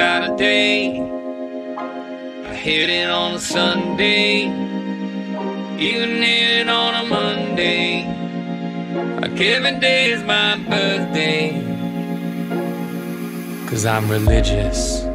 Saturday. I hit it on a Sunday. Even hit it on a Monday. A given day is my birthday. Cause I'm religious.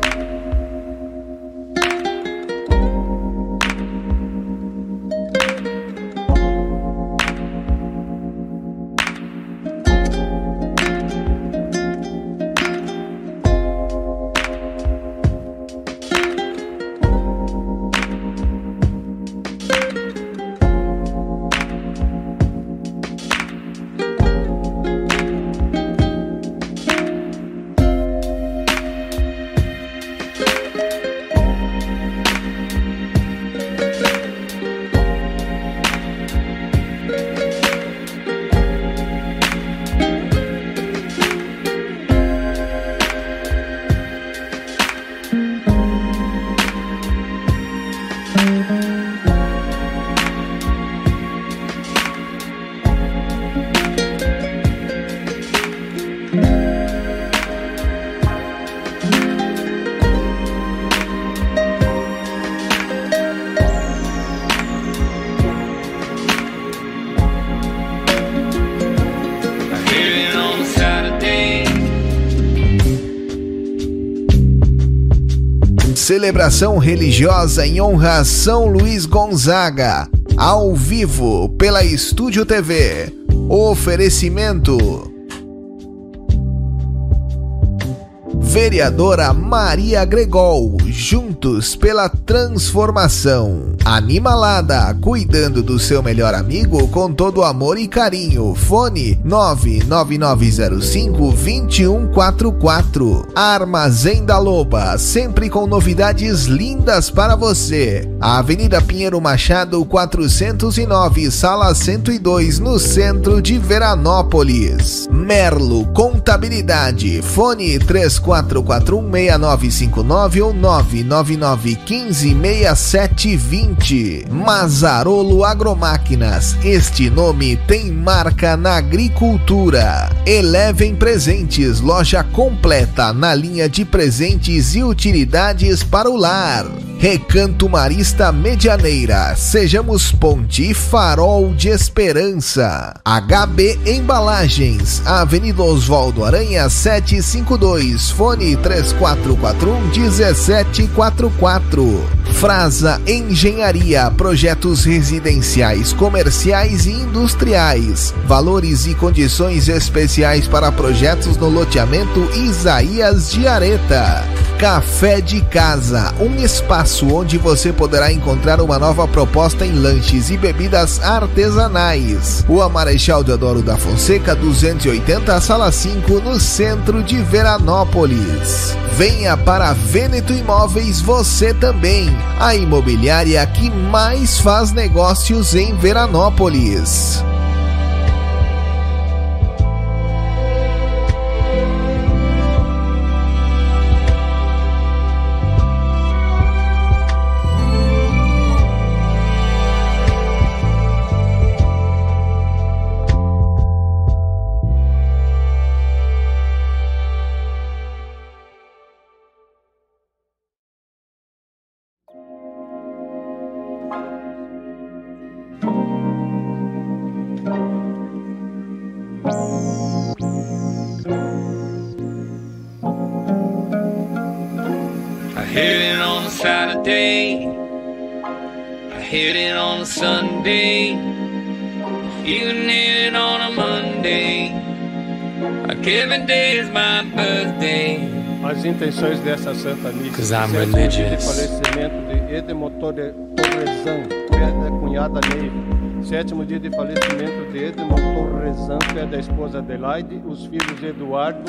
Celebração religiosa em honra a São Luís Gonzaga, ao vivo pela Estúdio TV. Oferecimento Vereadora Maria Gregol, juntos pela transformação. Animalada, cuidando do seu melhor amigo com todo amor e carinho. Fone 99905-2144. Armazém da Loba, sempre com novidades lindas para você. Avenida Pinheiro Machado, 409, sala 102, no centro de Veranópolis. Merlo Contabilidade, fone 34 34416959 ou 999156720. Mazarolo Agromáquinas. Este nome tem marca na agricultura. Elevem Presentes, loja completa na linha de presentes e utilidades para o lar. Recanto Marista Medianeira, sejamos ponte farol de esperança. HB Embalagens, Avenida Oswaldo Aranha 752, fone 3441 1744. Frasa Engenharia, projetos residenciais, comerciais e industriais. Valores e condições especiais para projetos no loteamento Isaías de Areta. Café de Casa, um espaço onde você poderá encontrar uma nova proposta em lanches e bebidas artesanais. Rua Marechal Deodoro da Fonseca, 280, sala 5, no centro de Veranópolis. Venha para Vêneto Imóveis você também, a imobiliária que mais faz negócios em Veranópolis. Intenções dessa Santa Missa. Cause I'm religious. de falecimento de Edmond Torrezan, da cunhada Neiva. Sétimo dia de falecimento de Edmond Torrezan, pé da esposa Adelaide, os filhos Eduardo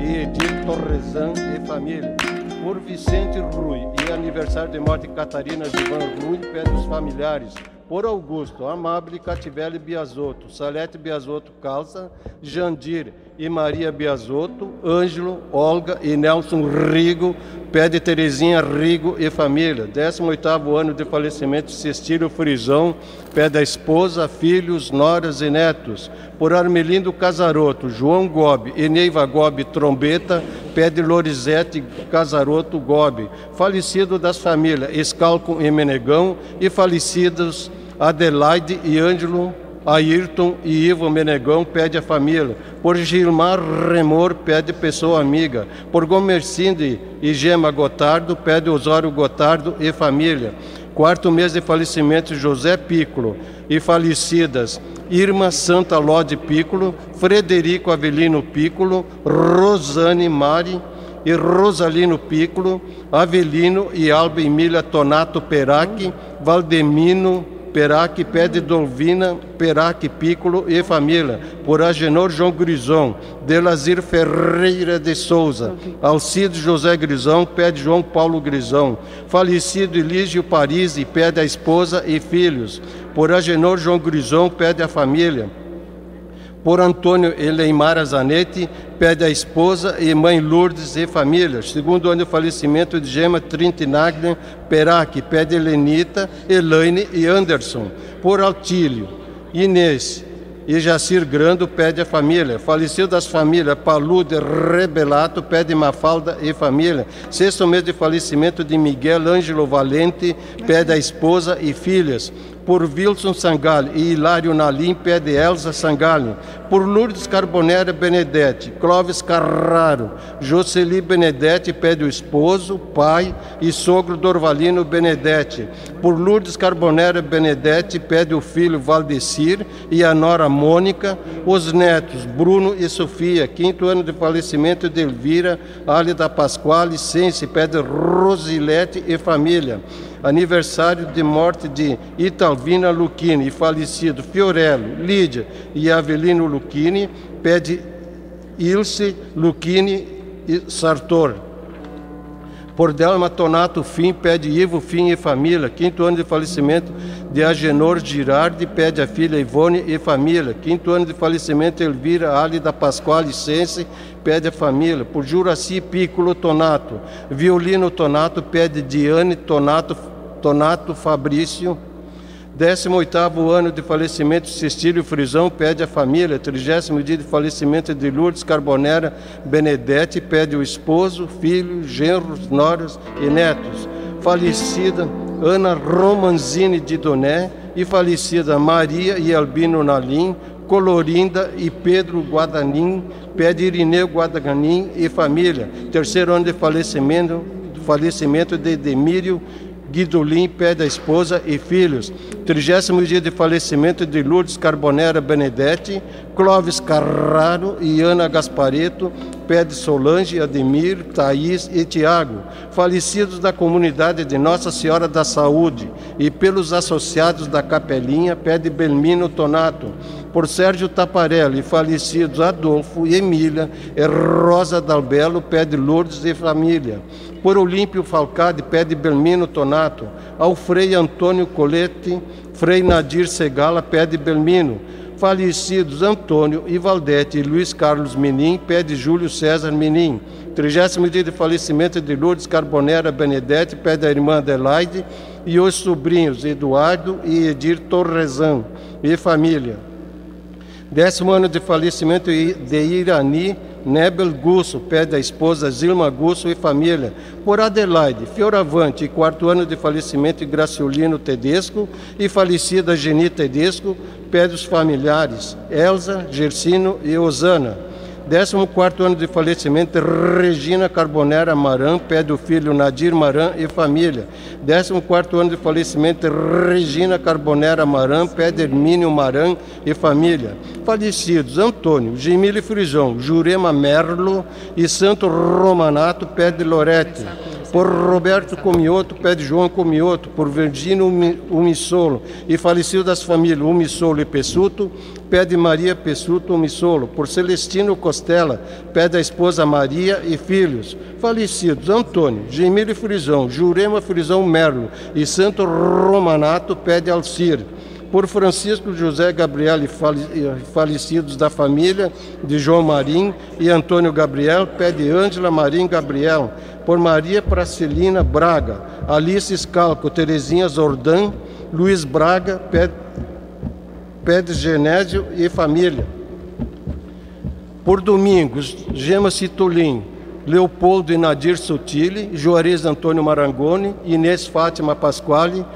e Edith Torrezan e família. Por Vicente Rui e aniversário de morte Catarina Givan Rui, pé dos familiares por Augusto, Amable Cativelli Biasotto, Salete Biasotto Calça, Jandir e Maria Biasotto, Ângelo, Olga e Nelson Rigo, pé de Terezinha Rigo e família. 18º ano de falecimento de Cestílio Frisão, pé da esposa, filhos, noras e netos. Por Armelindo Casaroto, João Gobi e Neiva Gobi Trombeta, pé de Lorizete Casaroto Gobi. Falecido das famílias Escalco e Menegão e falecidos Adelaide e Ângelo Ayrton e Ivo Menegão pede a família. Por Gilmar Remor pede pessoa amiga. Por Gomercinde e Gema Gotardo pede Osório Gotardo e família. Quarto mês de falecimento José Piccolo e falecidas Irma Santa Lode Piccolo, Frederico Avelino Piccolo, Rosane Mari e Rosalino Piccolo, Avelino e Alba Emília Tonato Perac, Valdemino Perac, Pede Dolvina, Perac Piccolo e família, por Agenor João Grison, Delazir Ferreira de Souza, Alcides José Grisão, Pede João Paulo Grisão, falecido Elígio Paris e pede a esposa e filhos, por Agenor João Grison, pede a família, por Antônio Eleimar Zanetti, pede a esposa e mãe Lourdes e família. Segundo ano de falecimento de Gema Trintinaglia Perac, pede Helenita, Elaine e Anderson. Por Altílio, Inês e Jacir Grando pede a família. Falecido das famílias Palude Rebelato pede Mafalda e família. Sexto mês de falecimento de Miguel Ângelo Valente pede a esposa e filhas por Wilson Sangalli e Hilário Nalim, pede Elza Sangalli, por Lourdes Carbonera Benedetti, Clóvis Carraro, Jocely Benedetti, pede o esposo, pai e sogro Dorvalino Benedetti, por Lourdes Carbonera Benedetti, pede o filho Valdecir e a nora Mônica, os netos Bruno e Sofia, quinto ano de falecimento de Elvira, Álida Pasquale, Sense, pede Rosilete e família aniversário de morte de Italvina Lucchini e falecido Fiorello, Lídia e Avelino Lucchini, pede Ilse Lucchini e Sartor. Por Delma Tonato Fim, pede Ivo Fim e família. Quinto ano de falecimento de Agenor Girardi, pede a filha Ivone e família. Quinto ano de falecimento Elvira Ali da Pasquale Sense, pede a família. Por Juraci Piccolo Tonato. Violino Tonato, pede Diane Tonato Tonato Fabrício, 18º ano de falecimento de Cecílio Frisão, pede a família, 30 dia de falecimento de Lourdes Carbonera Benedetti, pede o esposo, filho, genros, noras e netos. falecida Ana Romanzini de Doné e falecida Maria e Albino Nalim, Colorinda e Pedro Guadanin, pede Irineu Guadanin e família. Terceiro ano de falecimento, falecimento de Demírio Guidolim, pé da esposa e filhos. Trigésimo dia de falecimento de Lourdes Carbonera Benedetti, Clóvis Carraro e Ana Gaspareto, pé de Solange, Ademir, Thaís e Tiago, falecidos da comunidade de Nossa Senhora da Saúde e pelos associados da Capelinha, pé de Belmino Tonato, por Sérgio Taparelli, falecidos Adolfo e Emília, e Rosa Dalbelo, pé de Lourdes e família. Por Olímpio Falcade, pé de Belmino Tonato, ao Frei Antônio Colete, Frei Nadir Segala, pé de Belmino, falecidos Antônio e Valdete e Luiz Carlos Menin, pé de Júlio César Menin, trigésimo dia de falecimento de Lourdes Carbonera Benedete, pé da irmã Adelaide, e os sobrinhos Eduardo e Edir Torrezan, e família. Décimo ano de falecimento de Irani Nebel Gusso, pé da esposa Zilma Gusso e família, por Adelaide Fioravante, quarto ano de falecimento de Graciolino Tedesco e falecida Geni Tedesco, pé dos familiares Elza, Gersino e Osana. 14 ano de falecimento, Regina Carbonera Maran, pé do filho Nadir Maran e família. 14 ano de falecimento, Regina Carbonera Maran, pé de Hermínio Maran e família. Falecidos, Antônio, Gemílio Frisão, Jurema Merlo e Santo Romanato, pé de Lorete por Roberto Comioto, pé de João Comioto, por Virgínio Umissolo e falecido das famílias Umissolo e Pessuto, pé de Maria Pessuto Umissolo, por Celestino Costela, pé da esposa Maria e filhos, falecidos Antônio, Gemílio Frisão, Jurema Frisão Merlo e Santo Romanato, pé de Alcir por Francisco José Gabriel e falecidos da família de João Marim e Antônio Gabriel, pé de Ângela Marim Gabriel, por Maria Pracelina Braga, Alice Scalco, Terezinha Zordan, Luiz Braga, pé, pé de Genésio e família. Por Domingos, Gema Citolin, Leopoldo e Nadir Sotile, Juarez Antônio Marangoni, Inês Fátima Pasquale,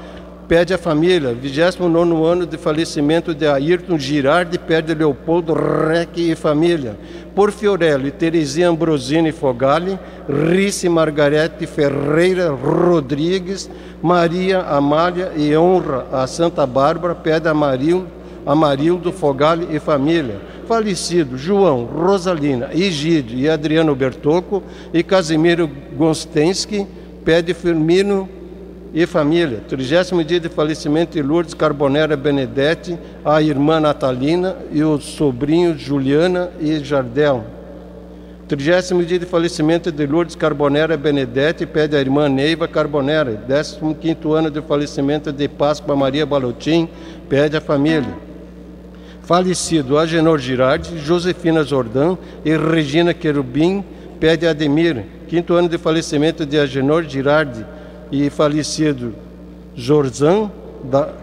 pede a família, 29 ano de falecimento de Ayrton Girardi, pede Leopoldo Reck e família. Por Fiorello e Terezinha Ambrosini Fogali, Rice Margarete Ferreira Rodrigues, Maria Amália e honra a Santa Bárbara, pede a Marildo, Amarildo Fogali e família. Falecido João, Rosalina, Egídio e Adriano Bertocco e Casimiro Gonstensky, pede Firmino e família. Trigésimo dia de falecimento de Lourdes Carbonera Benedetti, a irmã Natalina e os sobrinhos Juliana e Jardel. Trigésimo dia de falecimento de Lourdes Carbonera Benedetti, pede a irmã Neiva Carbonera. Décimo quinto ano de falecimento de Páscoa Maria Balotim, pede a família. Falecido Agenor Girardi, Josefina Jordan e Regina Querubim, pede Ademir. Quinto ano de falecimento de Agenor Girardi, e falecido Jorzan,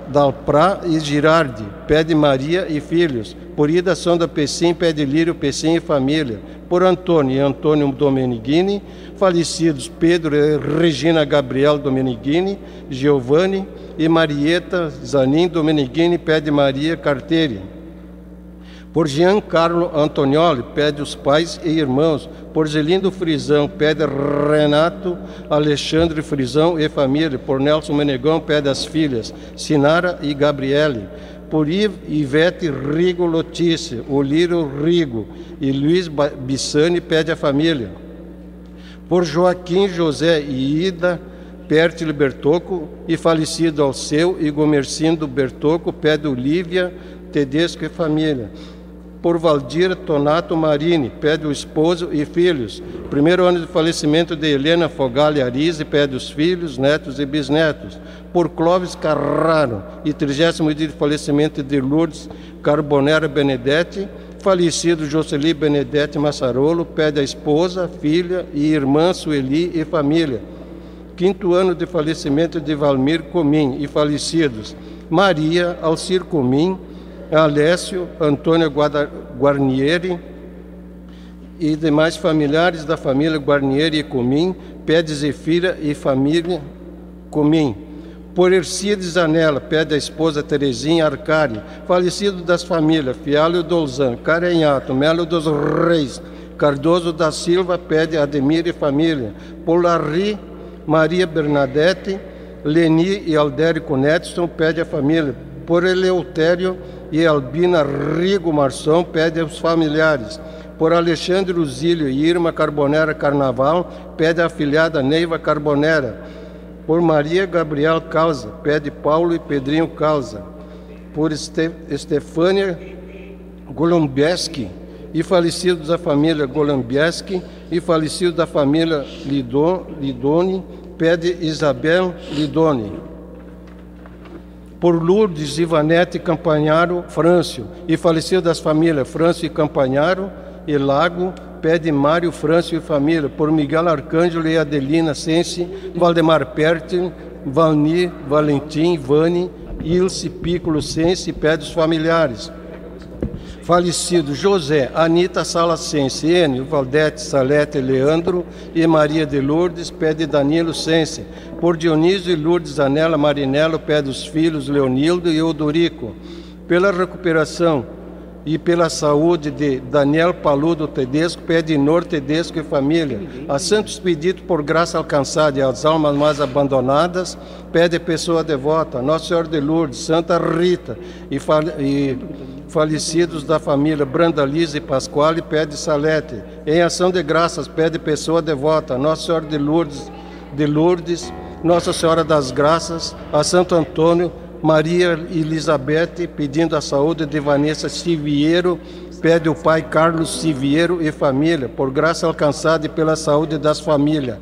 Dalprá e Girardi, pé de Maria e filhos, por Ida Sonda Pessim, pé de Lírio Pessim e família, por Antônio e Antônio Domenigini, falecidos Pedro e Regina Gabriel Domenigini, Giovanni e Marieta Zanin Domenigini, pé de Maria Carteira por Giancarlo Antonioli, pede os pais e irmãos. Por Zelindo Frisão, pede Renato Alexandre Frisão e família. Por Nelson Menegão, pede as filhas Sinara e Gabriele. Por Ivete Rigo Lotícia, Olírio Rigo e Luiz Bissani, pede a família. Por Joaquim José e Ida Pertile Bertoco e falecido ao seu e Gomercindo Bertoco, pede Olívia Tedesco e família por Valdir Tonato Marini, pede o esposo e filhos. Primeiro ano de falecimento de Helena Fogali Arise, pede os filhos, netos e bisnetos. Por Clóvis Carraro e trigésimo dia de falecimento de Lourdes Carbonera Benedetti, falecido Jocely Benedetti Massarolo, pede a esposa, filha e irmã Sueli e família. Quinto ano de falecimento de Valmir Comim e falecidos Maria Alcir Comim, Alessio, Antônio Guarnieri e demais familiares da família Guarnieri e Comim, pede Zefira e família Comim. Por Ercides Anela, pede a esposa Terezinha Arcari, falecido das famílias Fialho Dolzan, Carenhato, Melo dos Reis, Cardoso da Silva, pede Ademir e família. Por Larry, Maria Bernadette, Leni e Aldérico Netson, pede a família. Por Eleutério e Albina Rigo Marção, pede aos familiares. Por Alexandre Uzílio e Irma Carbonera Carnaval, pede a afilhada Neiva Carbonera por Maria Gabriel Causa, pede Paulo e Pedrinho Causa. Por Estefânia Golombieski e falecidos da família Golombieski e falecidos da família Lidoni, pede Isabel Lidoni. Por Lourdes Ivanete Campanharo Frâncio e falecidos das famílias Frâncio e Campanharo e Lago, pede Mário Frâncio e família, por Miguel Arcângelo e Adelina Sense, Valdemar Pertin, Valni, Valentim, Vani, Ilse Piccolo Sense, pede os familiares. Falecido José, Anita Sense, Enio, Valdete, Salete, Leandro e Maria de Lourdes, pede Danilo Sense. Por Dionísio e Lourdes Anela Marinello, pede os filhos Leonildo e Odorico. Pela recuperação e pela saúde de Daniel Paludo Tedesco, Pedinor Tedesco e família. A santos pedido por graça alcançada e as almas mais abandonadas, pede pessoa devota, Nossa Senhora de Lourdes, Santa Rita e, e falecidos da família Branda Lisa e Pasquale, pede Salete. Em ação de graças, pede pessoa devota, Nossa Senhora de Lourdes, de Lourdes, Nossa Senhora das Graças, a Santo Antônio, Maria Elizabeth pedindo a saúde de Vanessa Siviero, pede o pai Carlos Siviero e família, por graça alcançada e pela saúde das famílias.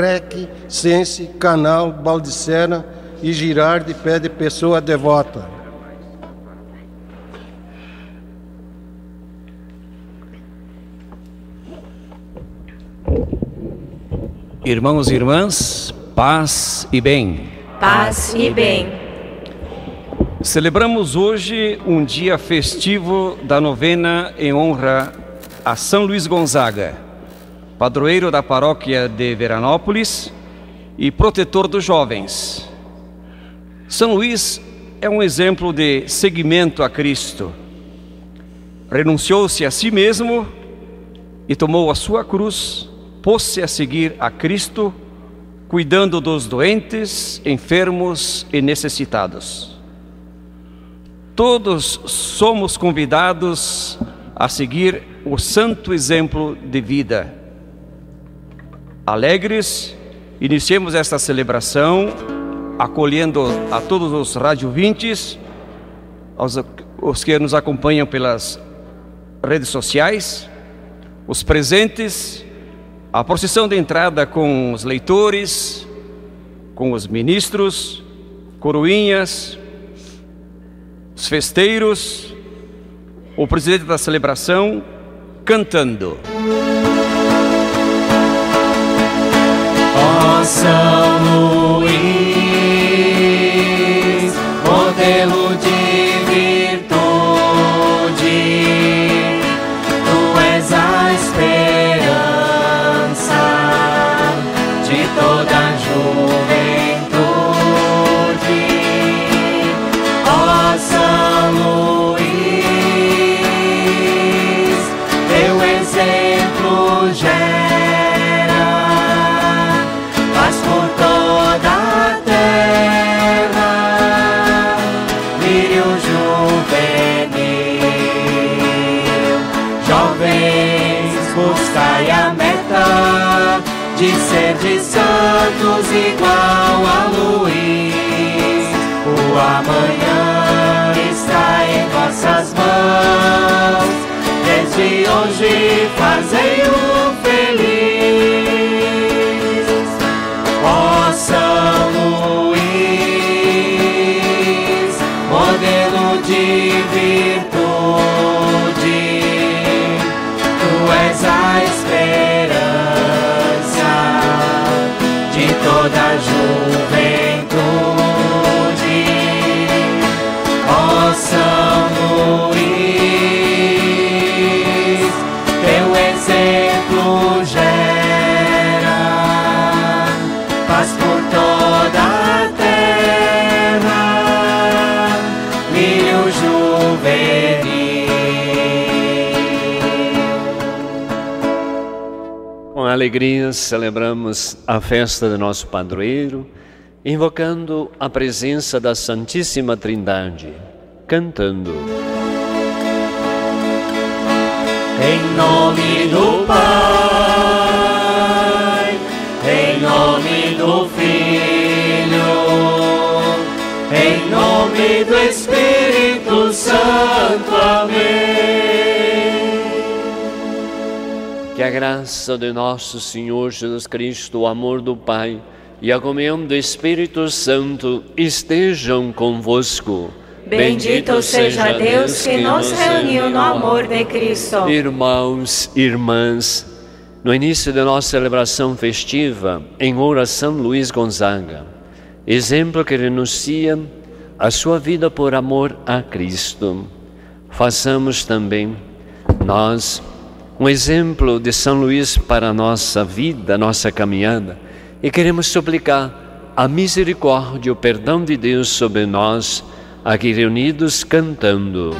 Rec, Sense, Canal, Baldicena e Girardi pede pessoa devota. Irmãos e irmãs, paz e bem. Paz e bem. Celebramos hoje um dia festivo da novena em honra a São Luís Gonzaga, padroeiro da paróquia de Veranópolis e protetor dos jovens. São Luís é um exemplo de seguimento a Cristo. Renunciou-se a si mesmo e tomou a sua cruz, pôs-se a seguir a Cristo, cuidando dos doentes, enfermos e necessitados. Todos somos convidados a seguir o santo exemplo de vida. Alegres, iniciemos esta celebração acolhendo a todos os radiovintes, aos os que nos acompanham pelas redes sociais, os presentes, a procissão de entrada com os leitores, com os ministros, coroinhas, os festeiros, o presidente da celebração cantando. Ó Desde hoje fazei-o feliz. Ó São Luís, modelo de virtude, tu és a Com alegria celebramos a festa do nosso padroeiro, invocando a presença da Santíssima Trindade, cantando. Em nome do Pai, em nome do Filho, em nome do Espírito Santo. Amém. Que a graça de nosso Senhor Jesus Cristo, o amor do Pai e a comunhão do Espírito Santo estejam convosco. Bendito seja Deus que nos reuniu no amor de Cristo. Irmãos, irmãs, no início da nossa celebração festiva, em oração Luiz Gonzaga, exemplo que renuncia a sua vida por amor a Cristo. Façamos também nós um exemplo de São Luís para a nossa vida, nossa caminhada, e queremos suplicar a misericórdia e o perdão de Deus sobre nós, aqui reunidos cantando.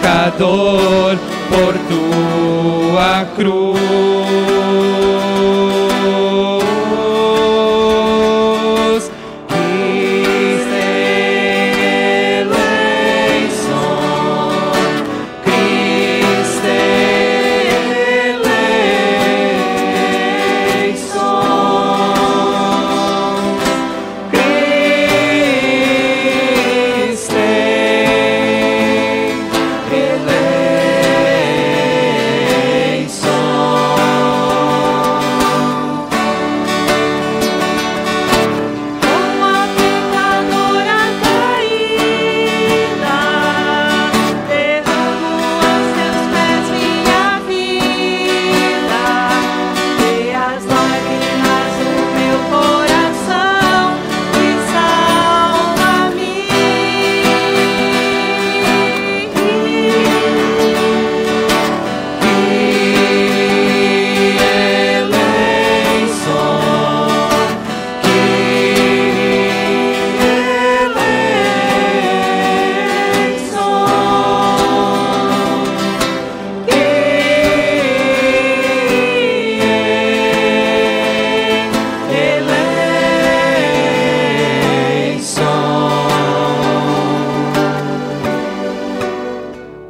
Pecador, por tua cruz.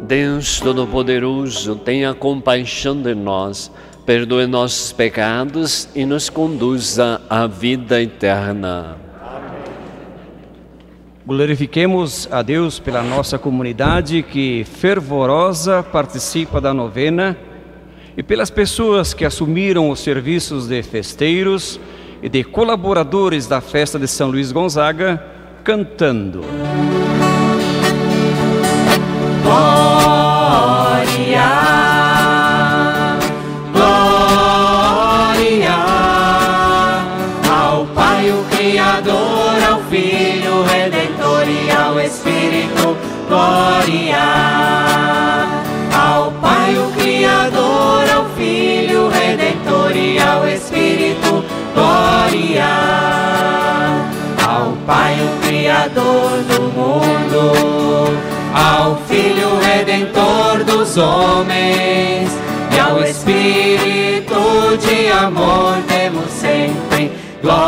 Deus Todo-Poderoso, tenha compaixão de nós, perdoe nossos pecados e nos conduza à vida eterna. Glorifiquemos a Deus pela nossa comunidade que fervorosa participa da novena e pelas pessoas que assumiram os serviços de festeiros e de colaboradores da festa de São Luís Gonzaga, cantando. Glória, Pai, o Criador do mundo, ao Filho Redentor dos homens e ao Espírito de amor demos sempre glória.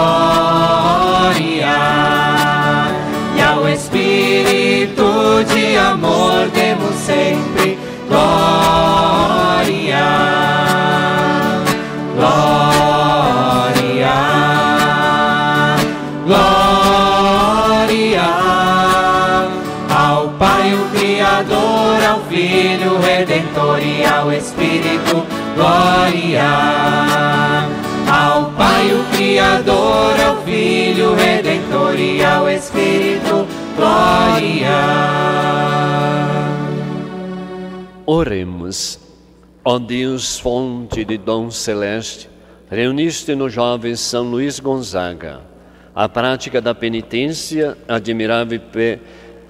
E ao Espírito de amor demos sempre glória. E ao Espírito. Glória ao Pai, o Criador, ao Filho Redentor e ao Espírito. Glória. Oremos. Ó Deus, fonte de dom celeste, reuniste no jovem São Luís Gonzaga a prática da penitência, admirável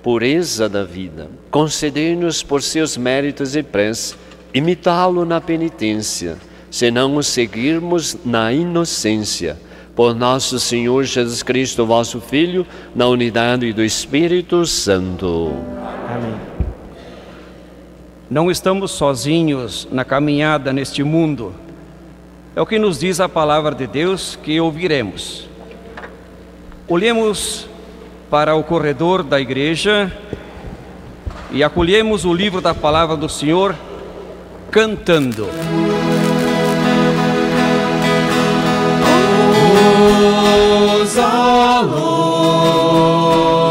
pureza da vida. Concedei-nos por seus méritos e prece imitá-lo na penitência, se não o seguirmos na inocência. Por nosso Senhor Jesus Cristo, vosso Filho, na unidade do Espírito Santo. Não estamos sozinhos na caminhada neste mundo. É o que nos diz a palavra de Deus que ouviremos. Olhemos para o corredor da igreja e acolhemos o livro da palavra do Senhor cantando. Luz,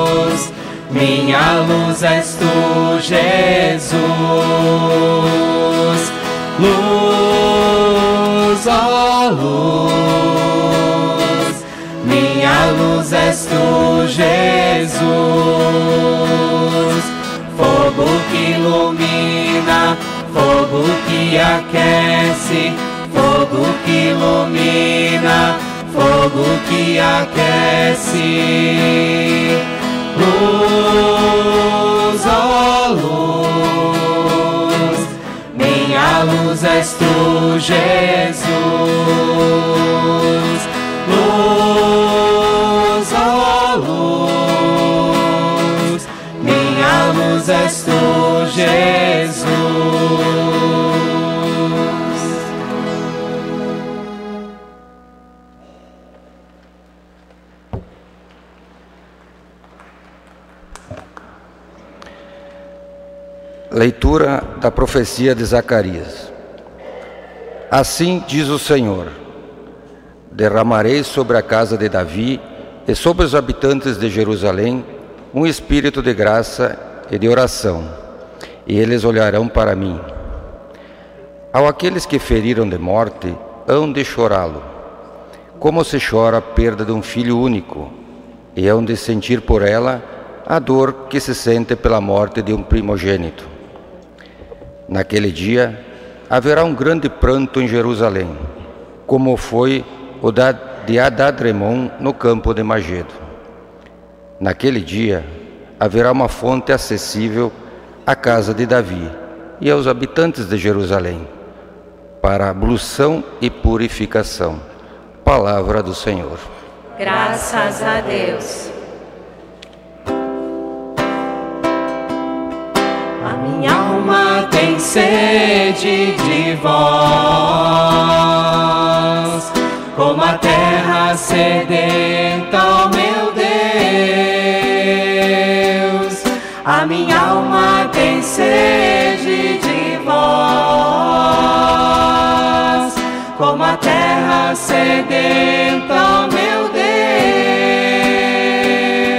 luz, minha luz és tu, Jesus. Luz, ó luz, luz és tu, Jesus. Fogo que ilumina, fogo que aquece, fogo que ilumina, fogo que aquece. Luz, ó luz, minha luz és tu, Jesus. Luz, luz és tu, Jesus. Leitura da profecia de Zacarias. Assim diz o Senhor: Derramarei sobre a casa de Davi e sobre os habitantes de Jerusalém um espírito de graça e de oração, e eles olharão para mim. Ao aqueles que feriram de morte, hão de chorá-lo, como se chora a perda de um filho único, e hão de sentir por ela a dor que se sente pela morte de um primogênito. Naquele dia haverá um grande pranto em Jerusalém, como foi o de Adadremon no campo de Magedo. Naquele dia haverá uma fonte acessível à casa de Davi e aos habitantes de Jerusalém, para ablução e purificação. Palavra do Senhor. Graças a Deus. A minha alma tem sede de vós, como a terra sedenta, ó meu Deus. A minha alma tem sede de vós, como a terra sedenta, ó meu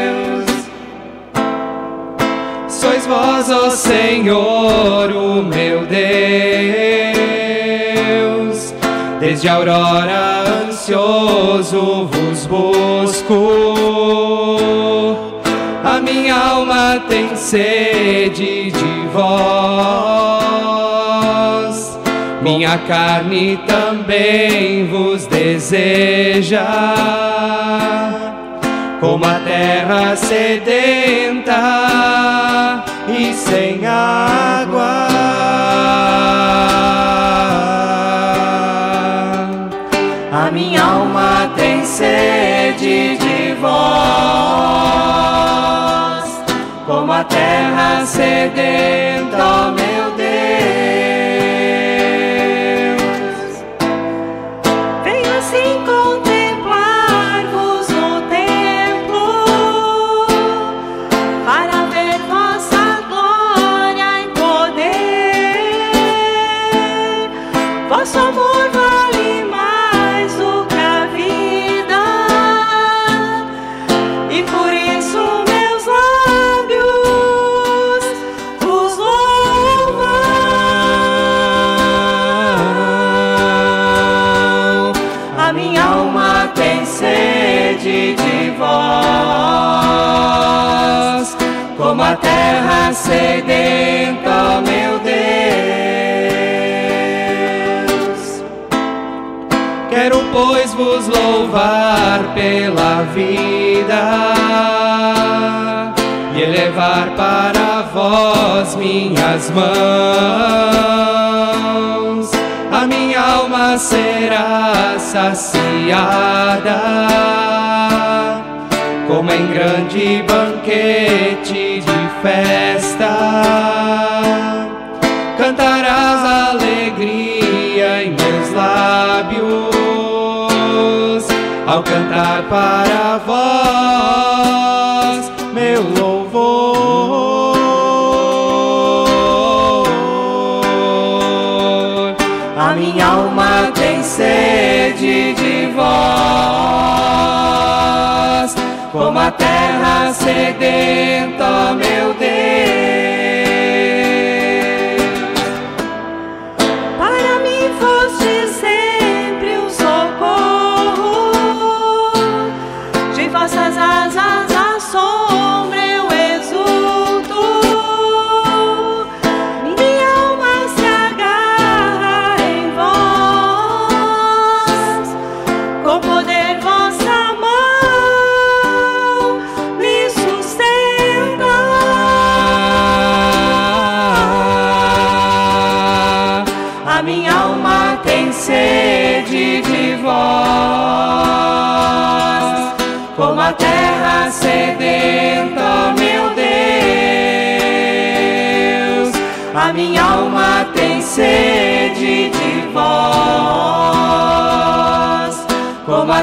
Deus. Sois vós, ó Senhor, o meu Deus. Desde a aurora ansioso vos busco. Minha alma tem sede de vós. Minha carne também vos deseja como a terra sedenta e sem água. A minha alma tem sede de vós, a terra sedenta, ó meu Deus. Louvar pela vida e elevar para vós minhas mãos. A minha alma será saciada como em grande banquete de festa. Cantarás alegria em meus lábios, ao cantar para vós meu louvor. A minha alma tem sede de vós, como a terra sedenta, meu Deus.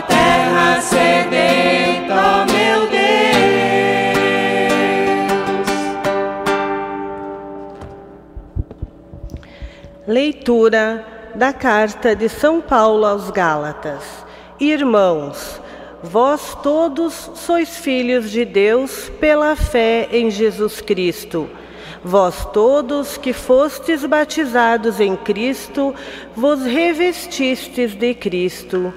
Terra sedenta, meu Deus. Leitura da carta de São Paulo aos Gálatas. Irmãos, vós todos sois filhos de Deus pela fé em Jesus Cristo. Vós todos que fostes batizados em Cristo, vos revestistes de Cristo.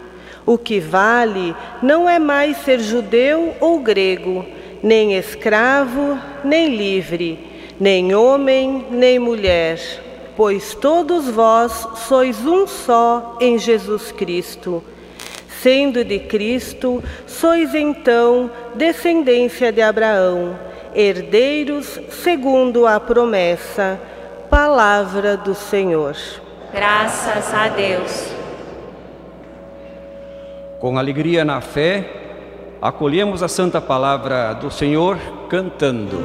O que vale não é mais ser judeu ou grego, nem escravo, nem livre, nem homem, nem mulher pois todos vós sois um só em Jesus Cristo. Sendo de Cristo, sois então descendência de Abraão, herdeiros segundo a promessa. Palavra do Senhor. Graças a Deus. Com alegria na fé, acolhemos a santa palavra do Senhor cantando.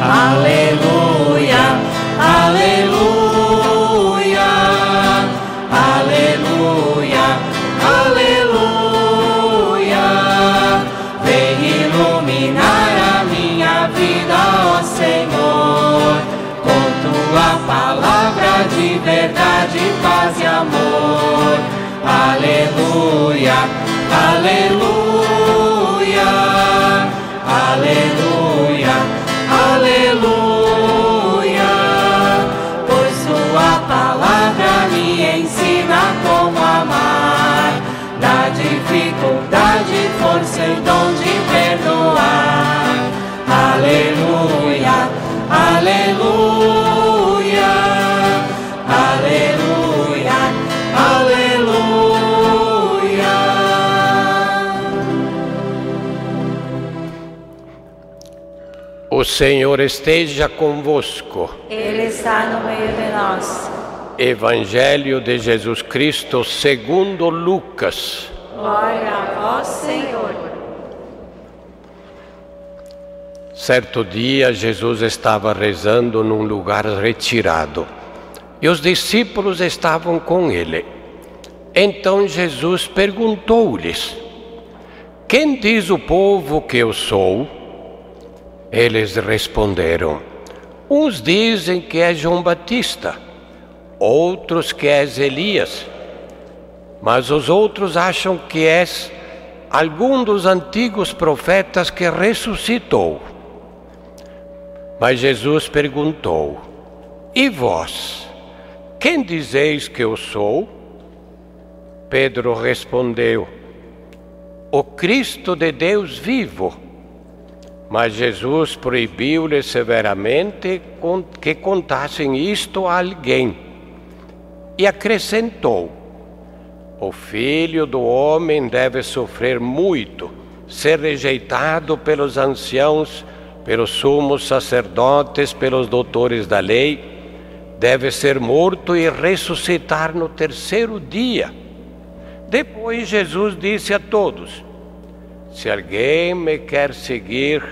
Aleluia, aleluia, Aleluia, aleluia, O Senhor esteja convosco. Ele está no meio de nós. Evangelho de Jesus Cristo segundo Lucas. Glória a vós, Senhor. Certo dia, Jesus estava rezando num lugar retirado e os discípulos estavam com ele. Então Jesus perguntou-lhes: Quem diz o povo que eu sou? Eles responderam: Uns dizem que é João Batista, outros que és Elias, mas os outros acham que és algum dos antigos profetas que ressuscitou. Mas Jesus perguntou: E vós, quem dizeis que eu sou? Pedro respondeu: O Cristo de Deus vivo. Mas Jesus proibiu-lhe severamente que contassem isto a alguém. E acrescentou: O filho do homem deve sofrer muito, ser rejeitado pelos anciãos pelos sumos sacerdotes, pelos doutores da lei, deve ser morto e ressuscitar no terceiro dia. Depois Jesus disse a todos: Se alguém me quer seguir,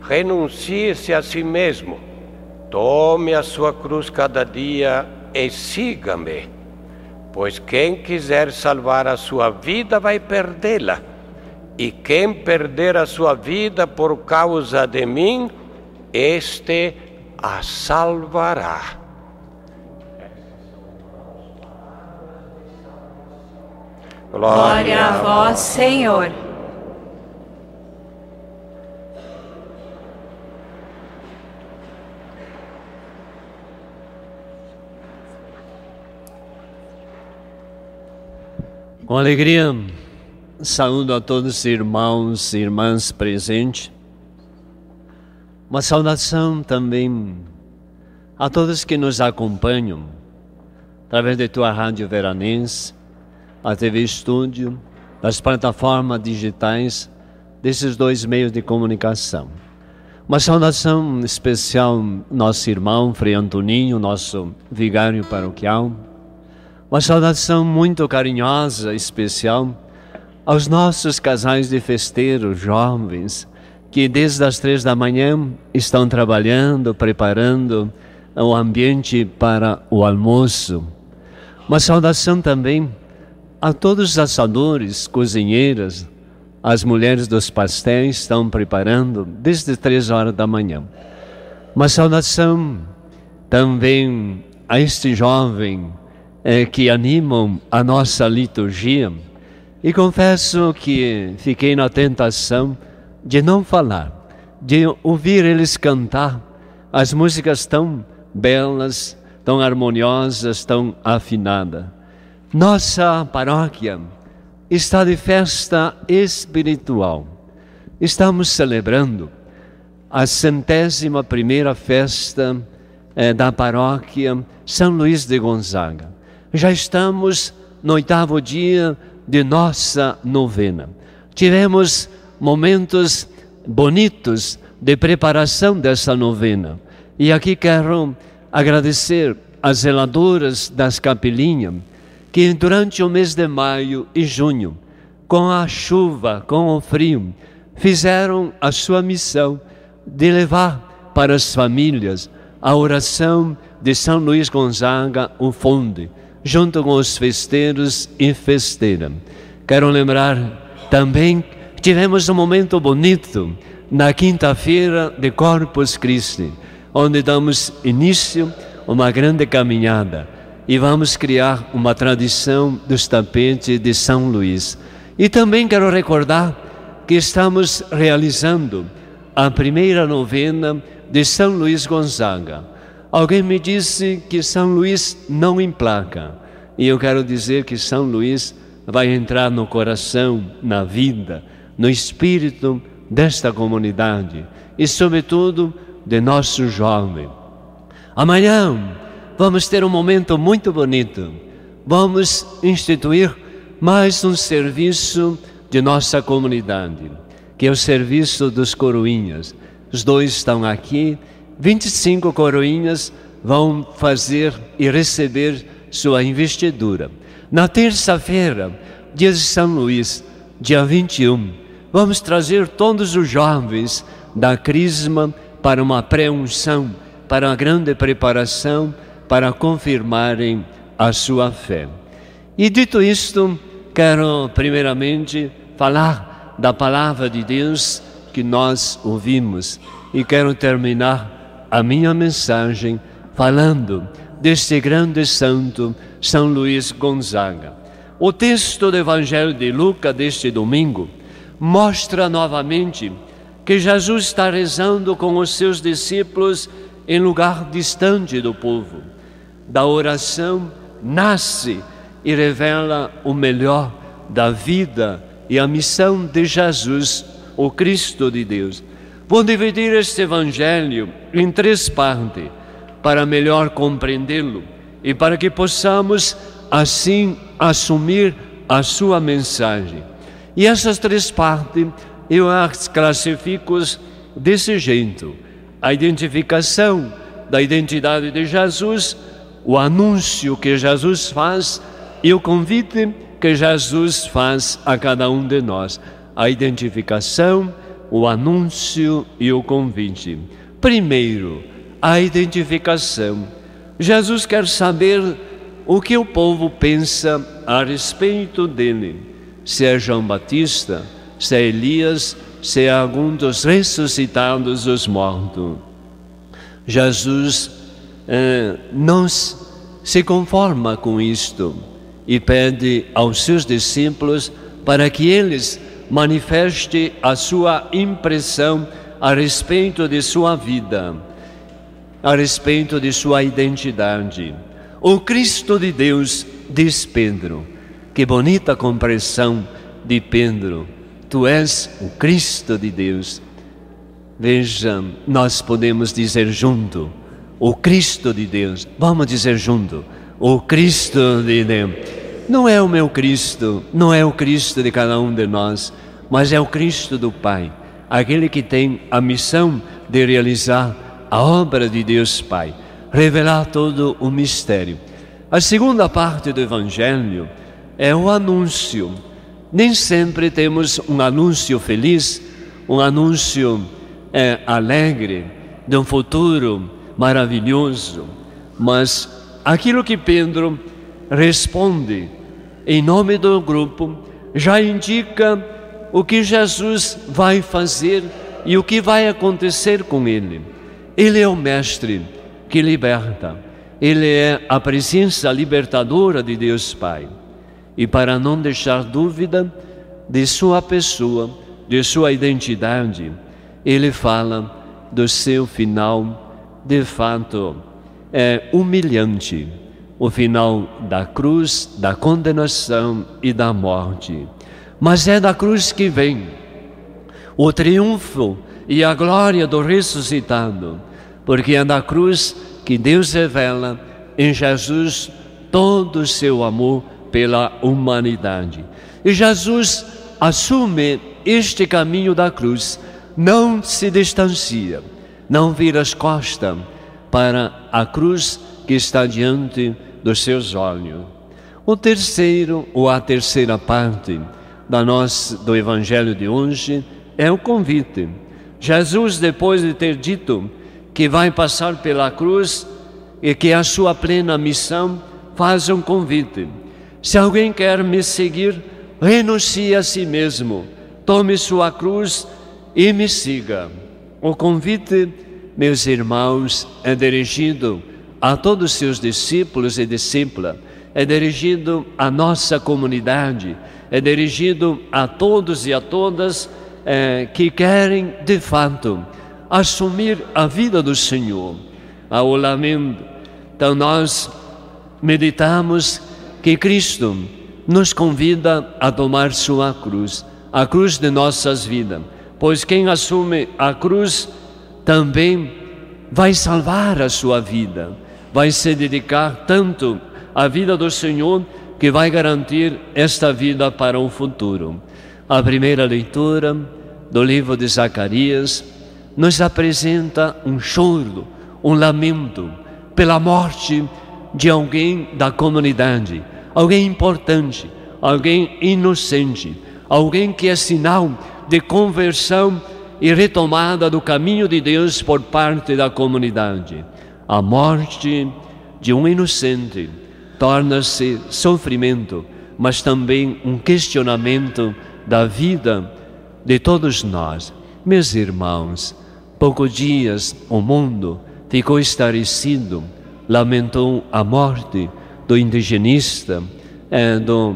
renuncie-se a si mesmo, tome a sua cruz cada dia e siga-me. Pois quem quiser salvar a sua vida vai perdê-la e quem perder a sua vida por causa de mim, este a salvará. Glória a vós, Senhor. Com alegria Saúdo a todos os irmãos e irmãs presentes. Uma saudação também a todos que nos acompanham através de tua rádio veranense, a TV Estúdio, das plataformas digitais desses dois meios de comunicação. Uma saudação especial nosso irmão Frei Antoninho, nosso vigário paroquial. Uma saudação muito carinhosa, especial aos nossos casais de festeiros jovens que desde as três da manhã estão trabalhando, preparando o ambiente para o almoço. Uma saudação também a todos os assadores, cozinheiras, as mulheres dos pastéis estão preparando desde três horas da manhã. Uma saudação também a este jovem eh, que animam a nossa liturgia e confesso que fiquei na tentação de não falar, de ouvir eles cantar as músicas tão belas, tão harmoniosas, tão afinadas. Nossa paróquia está de festa espiritual. Estamos celebrando a centésima primeira festa eh, da paróquia São Luís de Gonzaga. Já estamos no oitavo dia de nossa novena. Tivemos momentos bonitos de preparação dessa novena. E aqui quero agradecer às zeladoras das capelinhas que durante o mês de maio e junho, com a chuva, com o frio, fizeram a sua missão de levar para as famílias a oração de São Luís Gonzaga, o Fonde junto com os festeiros e festeiras. Quero lembrar também tivemos um momento bonito na quinta-feira de Corpus Christi, onde damos início a uma grande caminhada e vamos criar uma tradição dos tapetes de São Luís. E também quero recordar que estamos realizando a primeira novena de São Luís Gonzaga Alguém me disse que São Luís não emplaca. E eu quero dizer que São Luís vai entrar no coração, na vida, no espírito desta comunidade e, sobretudo, de nosso jovem. Amanhã vamos ter um momento muito bonito. Vamos instituir mais um serviço de nossa comunidade, que é o serviço dos coroinhas. Os dois estão aqui 25 coroinhas vão fazer e receber sua investidura. Na terça-feira, dia de São Luís, dia 21, vamos trazer todos os jovens da Crisma para uma pré-unção, para uma grande preparação, para confirmarem a sua fé. E dito isto, quero primeiramente falar da palavra de Deus que nós ouvimos e quero terminar a minha mensagem falando deste grande santo, São Luís Gonzaga. O texto do Evangelho de Lucas deste domingo mostra novamente que Jesus está rezando com os seus discípulos em lugar distante do povo. Da oração nasce e revela o melhor da vida e a missão de Jesus, o Cristo de Deus. Vou dividir este Evangelho em três partes para melhor compreendê-lo e para que possamos assim assumir a sua mensagem. E essas três partes eu as classifico desse jeito: a identificação da identidade de Jesus, o anúncio que Jesus faz e o convite que Jesus faz a cada um de nós. A identificação, o anúncio e o convite. Primeiro, a identificação. Jesus quer saber o que o povo pensa a respeito dele. Se é João Batista, se é Elias, se é algum dos ressuscitados dos mortos. Jesus eh, não se conforma com isto e pede aos seus discípulos para que eles manifestem a sua impressão a respeito de sua vida a respeito de sua identidade. O Cristo de Deus, diz Pedro. Que bonita compreensão de Pedro. Tu és o Cristo de Deus. Veja, nós podemos dizer junto, o Cristo de Deus. Vamos dizer junto, o Cristo de Deus. Não é o meu Cristo, não é o Cristo de cada um de nós, mas é o Cristo do Pai, aquele que tem a missão de realizar a obra de Deus Pai, revelar todo o mistério. A segunda parte do Evangelho é o anúncio. Nem sempre temos um anúncio feliz, um anúncio é, alegre de um futuro maravilhoso, mas aquilo que Pedro responde em nome do grupo já indica o que Jesus vai fazer e o que vai acontecer com ele. Ele é o Mestre que liberta, Ele é a presença libertadora de Deus Pai. E para não deixar dúvida de sua pessoa, de sua identidade, Ele fala do seu final, de fato, é humilhante o final da cruz, da condenação e da morte. Mas é da cruz que vem o triunfo e a glória do ressuscitado, porque é na cruz que Deus revela em Jesus todo o seu amor pela humanidade. E Jesus assume este caminho da cruz, não se distancia, não vira as costas para a cruz que está diante dos seus olhos. O terceiro, ou a terceira parte da nossa, do Evangelho de hoje, é o convite. Jesus, depois de ter dito que vai passar pela cruz e que é a sua plena missão, faz um convite. Se alguém quer me seguir, renuncie a si mesmo, tome sua cruz e me siga. O convite, meus irmãos, é dirigido a todos os seus discípulos e discípulas, é dirigido à nossa comunidade, é dirigido a todos e a todas é, que querem de fato assumir a vida do Senhor. Ao lamento, então nós meditamos que Cristo nos convida a tomar sua cruz, a cruz de nossas vidas, pois quem assume a cruz também vai salvar a sua vida, vai se dedicar tanto à vida do Senhor que vai garantir esta vida para o futuro. A primeira leitura do livro de Zacarias nos apresenta um choro, um lamento pela morte de alguém da comunidade, alguém importante, alguém inocente, alguém que é sinal de conversão e retomada do caminho de Deus por parte da comunidade. A morte de um inocente torna-se sofrimento, mas também um questionamento da vida de todos nós. Meus irmãos, poucos dias o mundo ficou estarecido, lamentou a morte do indigenista, eh, do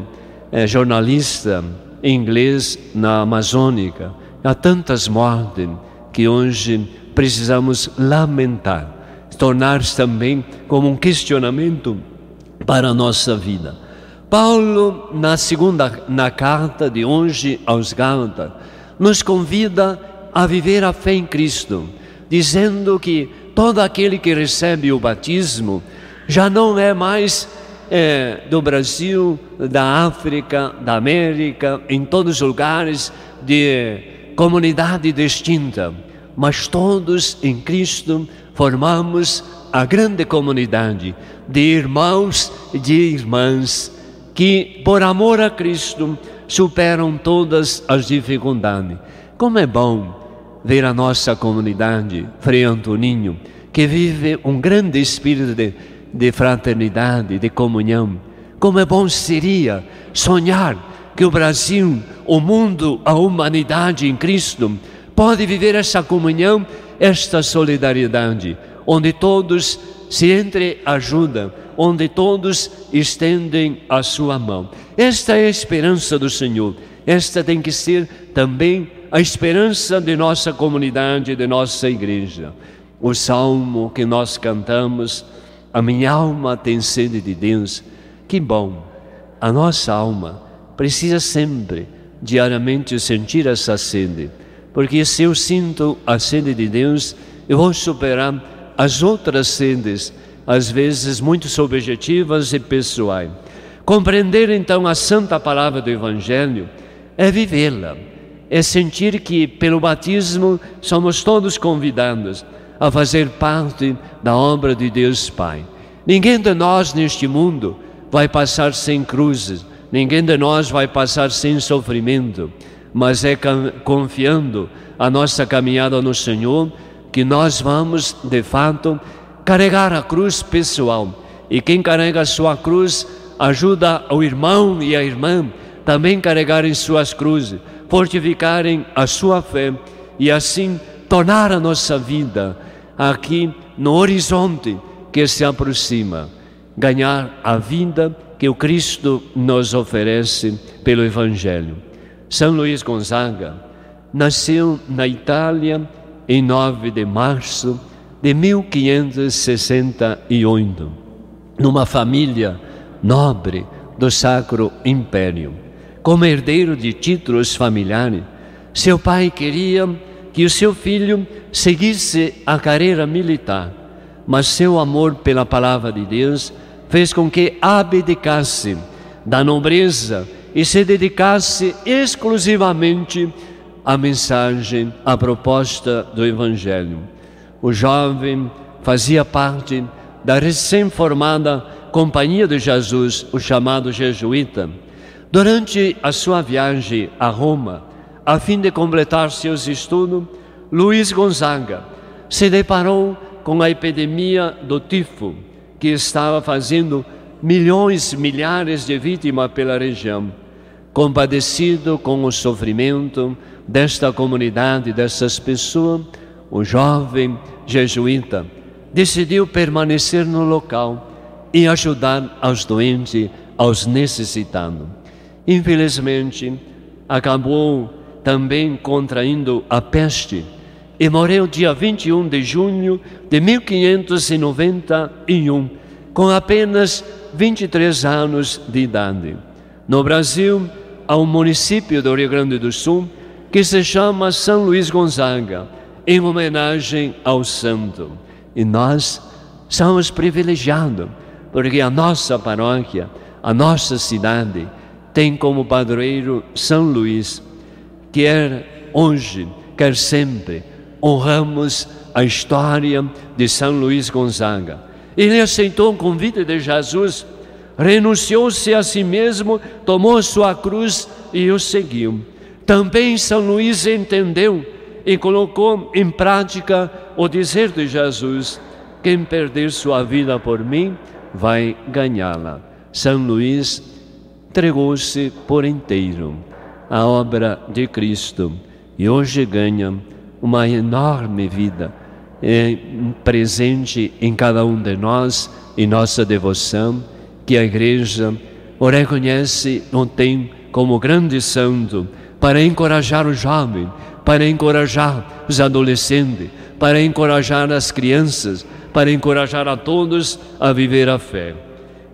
eh, jornalista inglês na Amazônica. Há tantas mortes que hoje precisamos lamentar, tornar-se também como um questionamento para a nossa vida. Paulo, na segunda na carta de hoje aos Gálatas, nos convida a viver a fé em Cristo, dizendo que todo aquele que recebe o batismo já não é mais é, do Brasil, da África, da América, em todos os lugares de comunidade distinta, mas todos em Cristo formamos a grande comunidade de irmãos e de irmãs que, por amor a Cristo, superam todas as dificuldades. Como é bom ver a nossa comunidade, Frei Antoninho, que vive um grande espírito de, de fraternidade, de comunhão. Como é bom seria sonhar que o Brasil, o mundo, a humanidade em Cristo pode viver essa comunhão, esta solidariedade, onde todos se entreajudam, onde todos estendem a sua mão. Esta é a esperança do Senhor. Esta tem que ser também a esperança de nossa comunidade, de nossa igreja. O salmo que nós cantamos, a minha alma tem sede de Deus. Que bom! A nossa alma precisa sempre, diariamente, sentir essa sede, porque se eu sinto a sede de Deus, eu vou superar as outras sedes, às vezes muito subjetivas e pessoais. Compreender então a santa palavra do Evangelho é vivê-la é sentir que pelo batismo somos todos convidados a fazer parte da obra de Deus Pai. Ninguém de nós neste mundo vai passar sem cruzes, ninguém de nós vai passar sem sofrimento, mas é confiando a nossa caminhada no Senhor que nós vamos, de fato, carregar a cruz pessoal. E quem carrega a sua cruz ajuda o irmão e a irmã também carregarem suas cruzes fortificarem a sua fé e assim tornar a nossa vida aqui no horizonte que se aproxima, ganhar a vida que o Cristo nos oferece pelo Evangelho. São Luís Gonzaga nasceu na Itália em 9 de março de 1568, numa família nobre do Sacro Império. Como herdeiro de títulos familiares, seu pai queria que o seu filho seguisse a carreira militar, mas seu amor pela palavra de Deus fez com que abdicasse da nobreza e se dedicasse exclusivamente à mensagem, à proposta do Evangelho. O jovem fazia parte da recém-formada Companhia de Jesus, o chamado jesuíta Durante a sua viagem a Roma, a fim de completar seus estudos, Luiz Gonzaga se deparou com a epidemia do tifo, que estava fazendo milhões, milhares de vítimas pela região. Compadecido com o sofrimento desta comunidade, dessas pessoas, o jovem jesuíta decidiu permanecer no local e ajudar aos doentes, aos necessitados infelizmente, acabou também contraindo a peste e morreu dia 21 de junho de 1591, com apenas 23 anos de idade. No Brasil, há um município do Rio Grande do Sul que se chama São Luís Gonzaga, em homenagem ao santo. E nós somos privilegiados, porque a nossa paróquia, a nossa cidade, tem como padroeiro São Luís, quer hoje, quer sempre, honramos a história de São Luís Gonzaga. Ele aceitou o convite de Jesus, renunciou-se a si mesmo, tomou sua cruz e o seguiu. Também São Luís entendeu e colocou em prática o dizer de Jesus: quem perder sua vida por mim vai ganhá-la. São Luís entregou-se por inteiro à obra de Cristo e hoje ganha uma enorme vida é presente em cada um de nós, em nossa devoção, que a Igreja o reconhece, não tem como grande santo para encorajar o jovem, para encorajar os adolescentes, para encorajar as crianças, para encorajar a todos a viver a fé.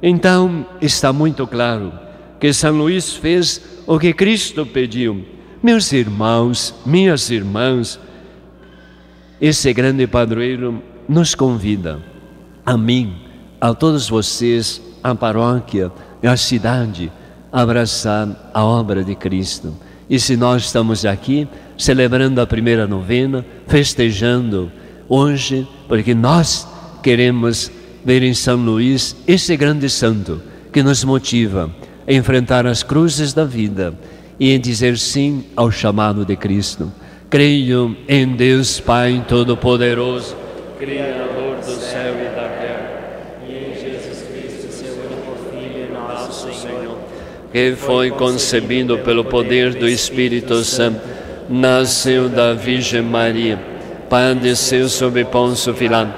Então, está muito claro que São Luís fez o que Cristo pediu. Meus irmãos, minhas irmãs, esse grande padroeiro nos convida, a mim, a todos vocês, a paróquia, a cidade, a abraçar a obra de Cristo. E se nós estamos aqui celebrando a primeira novena, festejando hoje, porque nós queremos ver em São Luís esse grande santo que nos motiva a enfrentar as cruzes da vida e em dizer sim ao chamado de Cristo. Creio em Deus Pai Todo-Poderoso, Criador do céu e da terra, e em Jesus Cristo, seu único Filho, nosso Senhor, que foi concebido pelo poder do Espírito Santo, nasceu da Virgem Maria, padeceu sob Pôncio Pilato,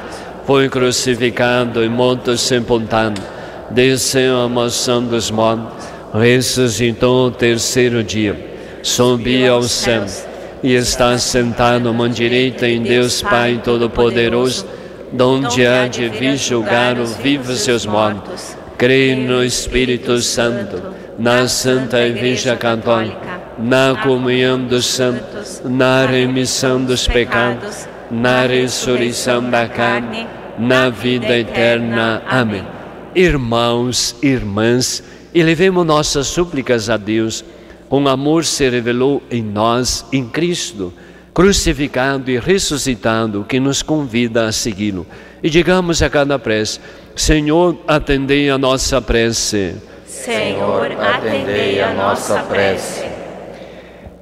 foi crucificado e morto sepultado, desceu à mansão dos mortos, ressuscitou o terceiro dia, subiu aos céus e está sentado à mão direita em Deus Pai Todo-Poderoso, donde há de vir julgar os vivos e os mortos. Creio no Espírito Santo, na Santa Igreja Católica, na comunhão dos santos, na remissão dos pecados, na ressurreição da carne, na vida eterna. Amém. Irmãos, irmãs, elevemos nossas súplicas a Deus com amor se revelou em nós, em Cristo, crucificado e ressuscitado, que nos convida a segui-lo. E digamos a cada prece: Senhor, atendei a nossa prece. Senhor, atendei a nossa prece.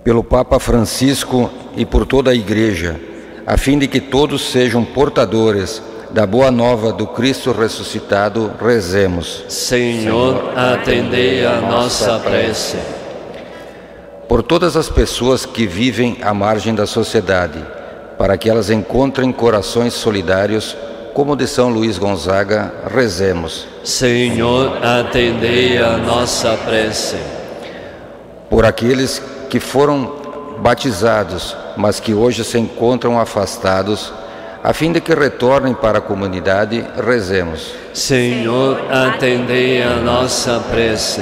Pelo Papa Francisco e por toda a Igreja, a fim de que todos sejam portadores da boa nova do Cristo ressuscitado, rezemos. Senhor, atendei a nossa prece por todas as pessoas que vivem à margem da sociedade, para que elas encontrem corações solidários, como de São Luís Gonzaga, rezemos. Senhor, atendei a nossa prece. Por aqueles que foram batizados, mas que hoje se encontram afastados, a fim de que retornem para a comunidade, rezemos. Senhor, atendei a nossa prece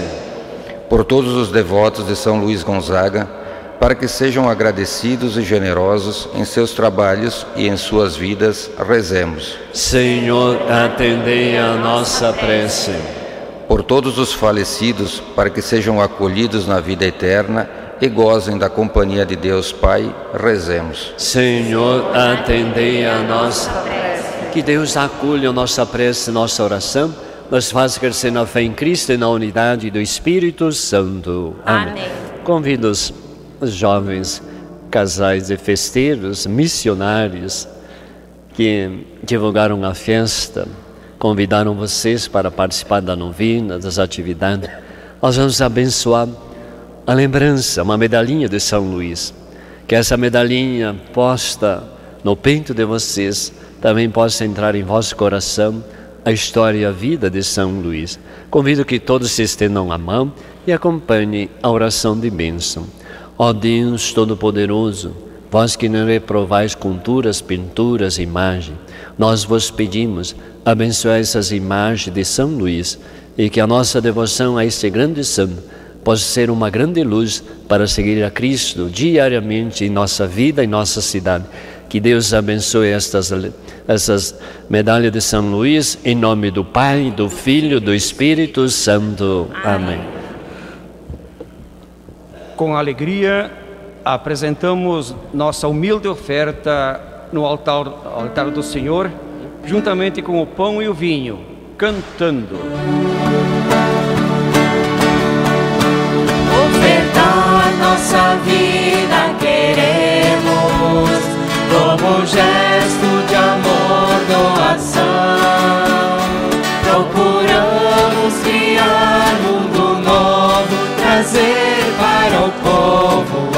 por todos os devotos de São Luís Gonzaga, para que sejam agradecidos e generosos em seus trabalhos e em suas vidas, rezemos. Senhor, atendei a nossa prece. Por todos os falecidos, para que sejam acolhidos na vida eterna e gozem da companhia de Deus Pai, rezemos. Senhor, atendei a nossa prece. Que Deus acolha a nossa prece, nossa oração nos faz crescer na fé em Cristo e na unidade do Espírito Santo. Amém. Amém. Convido os, os jovens casais e festeiros, missionários, que divulgaram a festa, convidaram vocês para participar da novena, das atividades. Nós vamos abençoar a lembrança, uma medalhinha de São Luís. Que essa medalhinha posta no peito de vocês também possa entrar em vosso coração a história e a vida de São Luís. Convido que todos se estendam a mão e acompanhem a oração de bênção. Ó Deus Todo-Poderoso, vós que não reprovais culturas, pinturas, imagens, nós vos pedimos, abençoai essas imagens de São Luís e que a nossa devoção a este grande santo possa ser uma grande luz para seguir a Cristo diariamente em nossa vida e nossa cidade. Que Deus abençoe estas essas medalhas de São Luís, em nome do Pai, do Filho, do Espírito Santo. Amém. Com alegria, apresentamos nossa humilde oferta no altar, altar do Senhor, juntamente com o pão e o vinho, cantando. Ofertar nossa vida queremos no gesto de amor, doação. Procuramos povo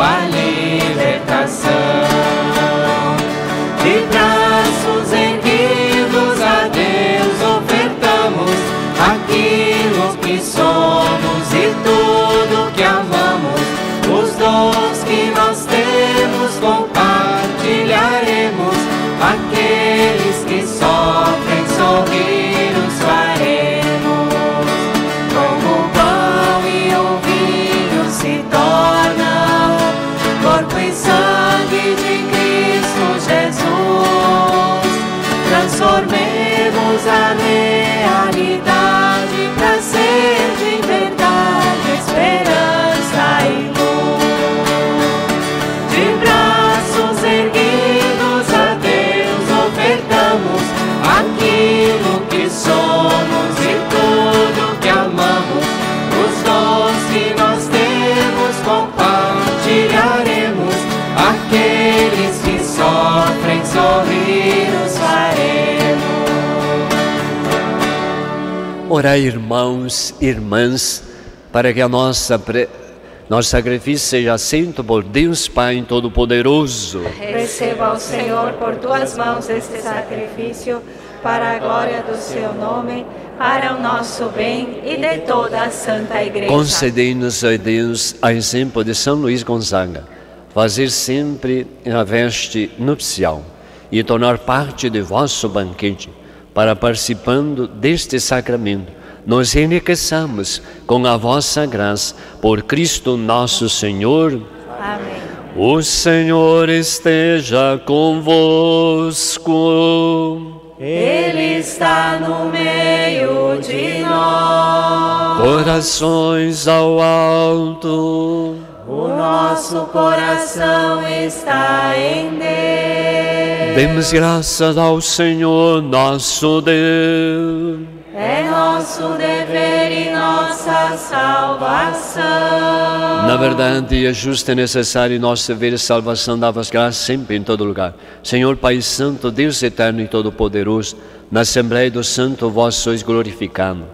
Orai, irmãos e irmãs, para que a nossa pre... nosso sacrifício seja aceito por Deus Pai Todo-Poderoso. Receba o Senhor por tuas mãos este sacrifício para a glória do seu nome, para o nosso bem e de toda a Santa Igreja. Concedei-nos, ó Deus, a exemplo de São Luís Gonzaga, fazer sempre a veste nupcial e tornar parte de vosso banquete, para participando deste sacramento, nos enriqueçamos com a vossa graça, por Cristo nosso Senhor. Amém. O Senhor esteja convosco. Ele está no meio de nós. Corações ao alto. O nosso coração está em Deus. Demos graças ao Senhor nosso Deus. É nosso dever e nossa salvação. Na verdade, é justo e necessário nosso dever e salvação dar-vos graças sempre em todo lugar. Senhor Pai Santo, Deus eterno e todo-poderoso, na Assembleia do Santo vós sois glorificado,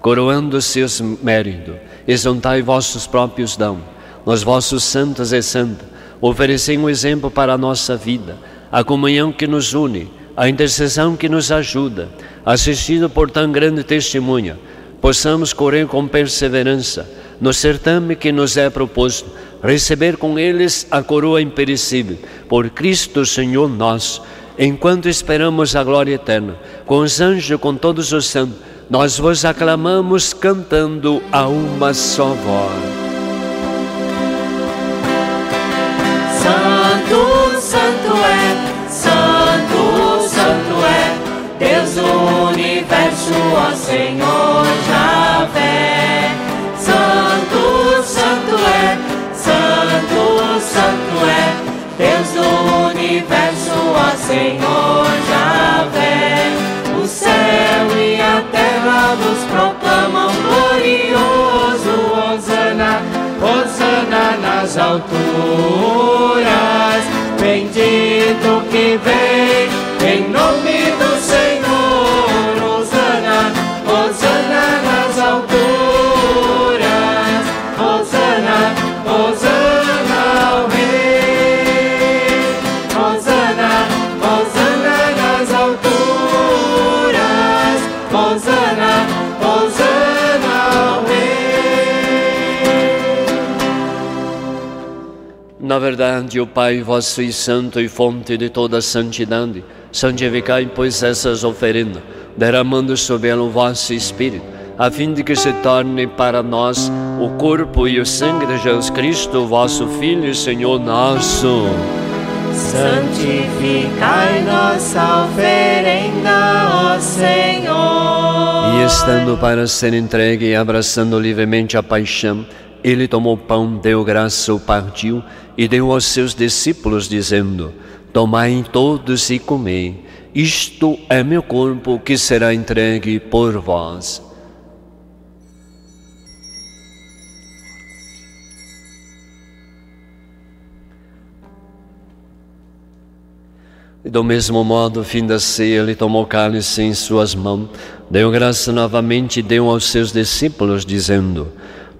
coroando seus méritos, exaltai vossos próprios dons, nos vossos santos e santas, oferecei um exemplo para a nossa vida, a comunhão que nos une, a intercessão que nos ajuda, assistido por tão grande testemunha, possamos correr com perseverança no certame que nos é proposto, receber com eles a coroa imperecível, por Cristo Senhor nosso, enquanto esperamos a glória eterna, com os anjos, com todos os santos, nós vos aclamamos cantando a uma só voz. Senhor Javé. Santo, santo é, santo, santo é, Deus do universo, ó Senhor Javé. O céu e a terra vos proclamam glorioso, Hosana, Hosana nas alturas. Bendito que vem em nome Na verdade, o Pai vosso e santo e fonte de toda santidade, santificai, pois, essas oferendas, derramando sobre ela o vosso Espírito, a fim de que se torne para nós o corpo e o sangue de Jesus Cristo, vosso Filho e Senhor nosso. Santificai nossa oferenda, ó Senhor. E estando para ser entregue e abraçando livremente a paixão, ele tomou pão, deu graça, o partiu e deu aos seus discípulos, dizendo: Tomai todos e comei, isto é meu corpo que será entregue por vós. E do mesmo modo, fim da ceia, ele tomou cálice em suas mãos, deu graça novamente e deu aos seus discípulos, dizendo: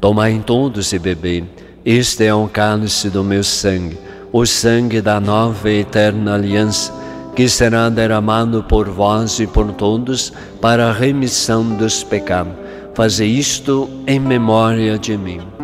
Tomai todos e bebei, este é o cálice do meu sangue, o sangue da nova e eterna aliança, que será derramado por vós e por todos para a remissão dos pecados. Faze isto em memória de mim.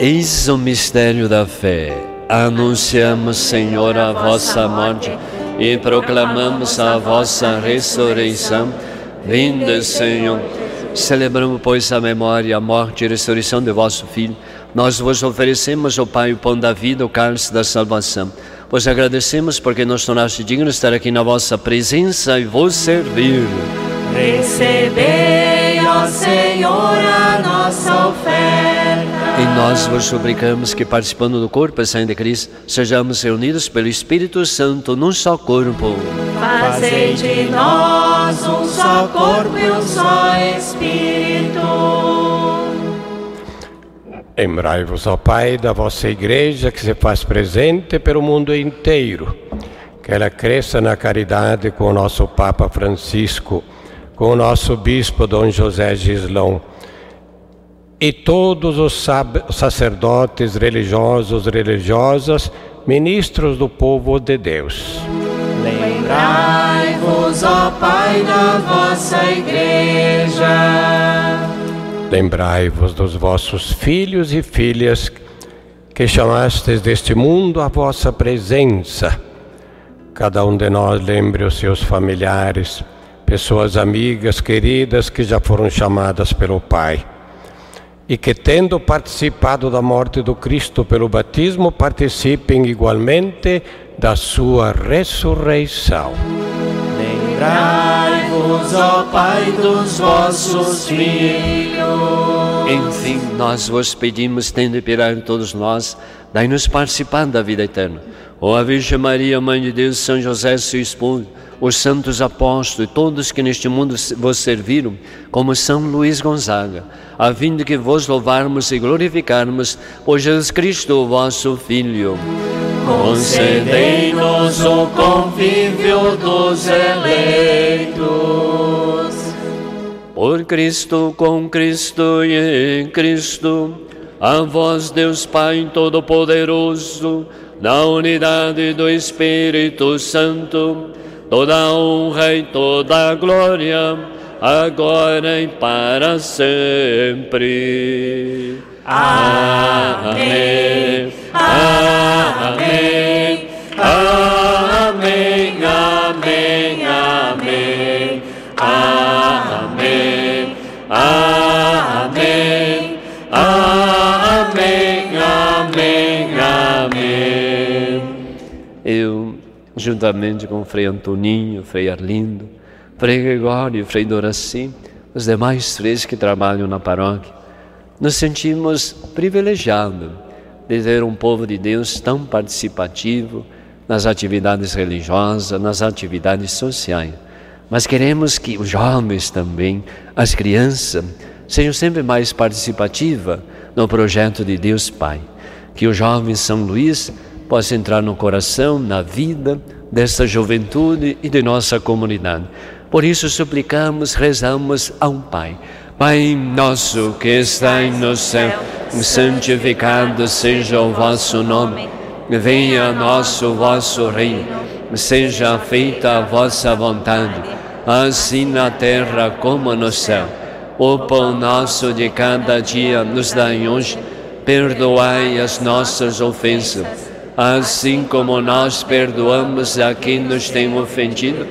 Eis o mistério da fé. Anunciamos, Senhor, a vossa morte e proclamamos a vossa ressurreição. Vinda, Senhor. Celebramos, pois, a memória, a morte e ressurreição de vosso Filho. Nós vos oferecemos, ó Pai, o pão da vida, o cálice da salvação. Vos agradecemos porque nos tornaste dignos de estar aqui na vossa presença e vos servir. Recebei, ó Senhor, a nossa oferta. E nós vos suplicamos que, participando do corpo e sangue de Cristo, sejamos reunidos pelo Espírito Santo num só corpo. Fazei de nós um só corpo e um só Espírito. Lembrai-vos, ó Pai, da vossa igreja que se faz presente pelo mundo inteiro. Que ela cresça na caridade com o nosso Papa Francisco, com o nosso Bispo Dom José Gislão e todos os sacerdotes religiosos, religiosas, ministros do povo de Deus. Lembrai-vos, ó Pai, da vossa igreja. Lembrai-vos dos vossos filhos e filhas que chamastes deste mundo à vossa presença. Cada um de nós lembre os seus familiares, pessoas amigas, queridas que já foram chamadas pelo Pai e que, tendo participado da morte do Cristo pelo batismo, participem igualmente da sua ressurreição. Lembrai-vos, ó Pai, dos vossos filhos. Enfim, nós vos pedimos, tendo de todos nós, dai-nos participar da vida eterna. Ó a Virgem Maria, Mãe de Deus, São José, seu esposo, os santos apóstolos e todos que neste mundo vos serviram, como São Luís Gonzaga, a fim de que vos louvarmos e glorificarmos por Jesus Cristo, vosso Filho. Concedei-nos o convívio dos eleitos. Por Cristo, com Cristo e em Cristo, a vós, Deus Pai Todo-Poderoso, na unidade do Espírito Santo, toda honra e toda glória, agora e para sempre. Amém. Amém. Amém. Amém. Amém. Amém. Amém. Juntamente com Frei Antoninho, Frei Arlindo, Frei Gregório, Frei Doraci, os demais freios que trabalham na paróquia, nos sentimos privilegiados de ver um povo de Deus tão participativo nas atividades religiosas, nas atividades sociais. Mas queremos que os jovens também, as crianças, sejam sempre mais participativas no projeto de Deus Pai. Que o jovem São Luís possa entrar no coração, na vida desta juventude e de nossa comunidade. Por isso suplicamos, rezamos a um Pai. Pai nosso que estais no céu, santificado seja o vosso nome. Venha a nós o vosso reino. Seja feita a vossa vontade, assim na terra como no céu. O pão nosso de cada dia nos dai hoje. Perdoai as nossas ofensas assim como nós perdoamos a quem nos tem ofendido.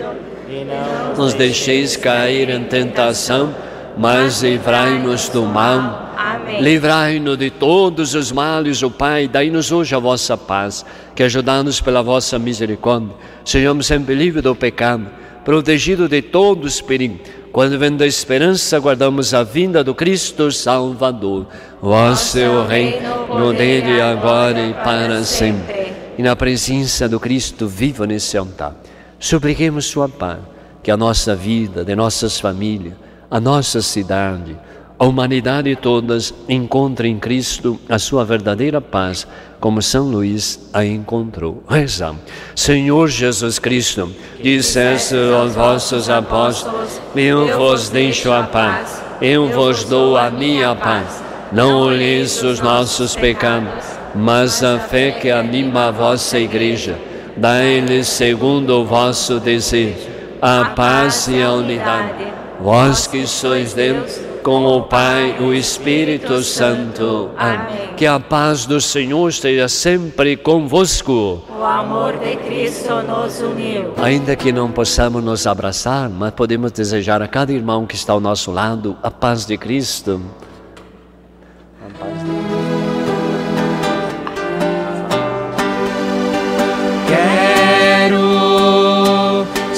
Nos deixeis cair em tentação, mas livrai-nos do mal. Livrai-nos de todos os males, o Pai, dai-nos hoje a vossa paz, que ajudados pela vossa misericórdia, sejamos sempre livres do pecado, protegidos de todos os perigos. Quando vem da esperança, aguardamos a vinda do Cristo Salvador. Vosso é o reino, dele agora e para sempre. E na presença do Cristo vivo nesse altar, Supliquemos Sua paz, que a nossa vida, de nossas famílias, a nossa cidade, a humanidade todas encontre em Cristo a sua verdadeira paz, como São Luís a encontrou. Rezamos. Senhor Jesus Cristo, disseste aos vossos apóstolos: Eu vos deixo a paz, eu vos dou a minha paz. Não olheis os nossos pecados, mas a fé que anima a vossa igreja. Dai-lhes segundo o vosso desejo a paz e a unidade. Vós que sois Deus, com o Pai, o Espírito Santo. Amém. Que a paz do Senhor esteja sempre convosco. O amor de Cristo nos uniu. Ainda que não possamos nos abraçar, mas podemos desejar a cada irmão que está ao nosso lado a paz de Cristo.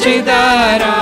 Quero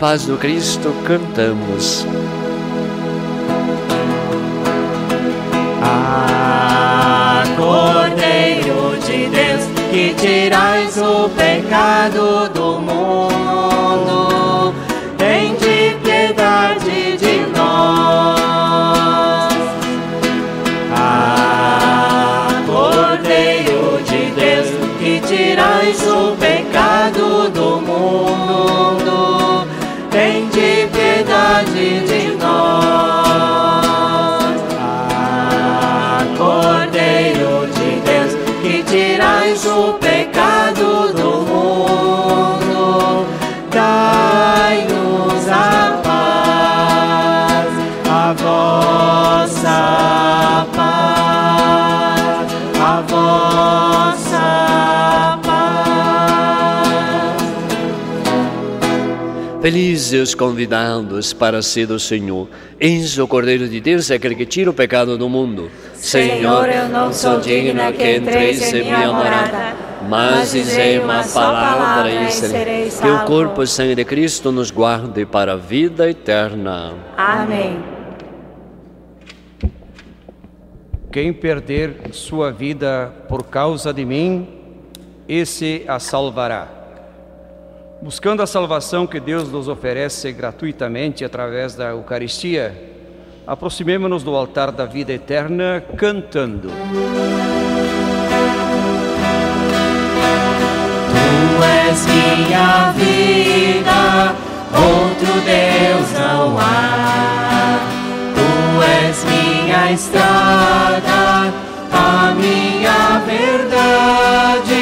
paz do Cristo cantamos. Ah, Cordeiro de Deus, que tirais o pecado do mundo, Felizes os convidados para ser do Senhor. Eis o Cordeiro de Deus, aquele que tira o pecado do mundo. Senhor, eu não sou digna que entreis em minha morada, mas dizei uma palavra e serei. Que o corpo e sangue de Cristo nos guarde para a vida eterna. Amém. Quem perder sua vida por causa de mim, esse a salvará. Buscando a salvação que Deus nos oferece gratuitamente através da Eucaristia, aproximemo-nos do altar da vida eterna cantando. Tu és minha vida, outro Deus não há. Tu és minha estrada, a minha verdade.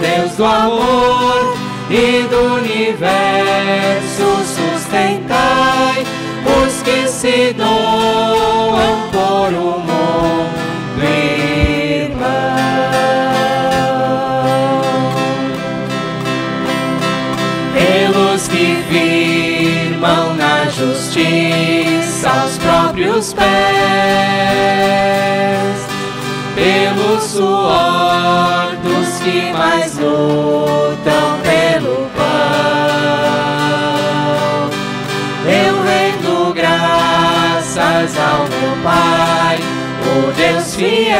Deus do amor e do universo, sustentai os que se doam por o mundo irmão. Pelos que firmam na justiça os próprios pés dos que mais lutam pelo pão. Eu rendo graças ao meu Pai, o Deus fiel,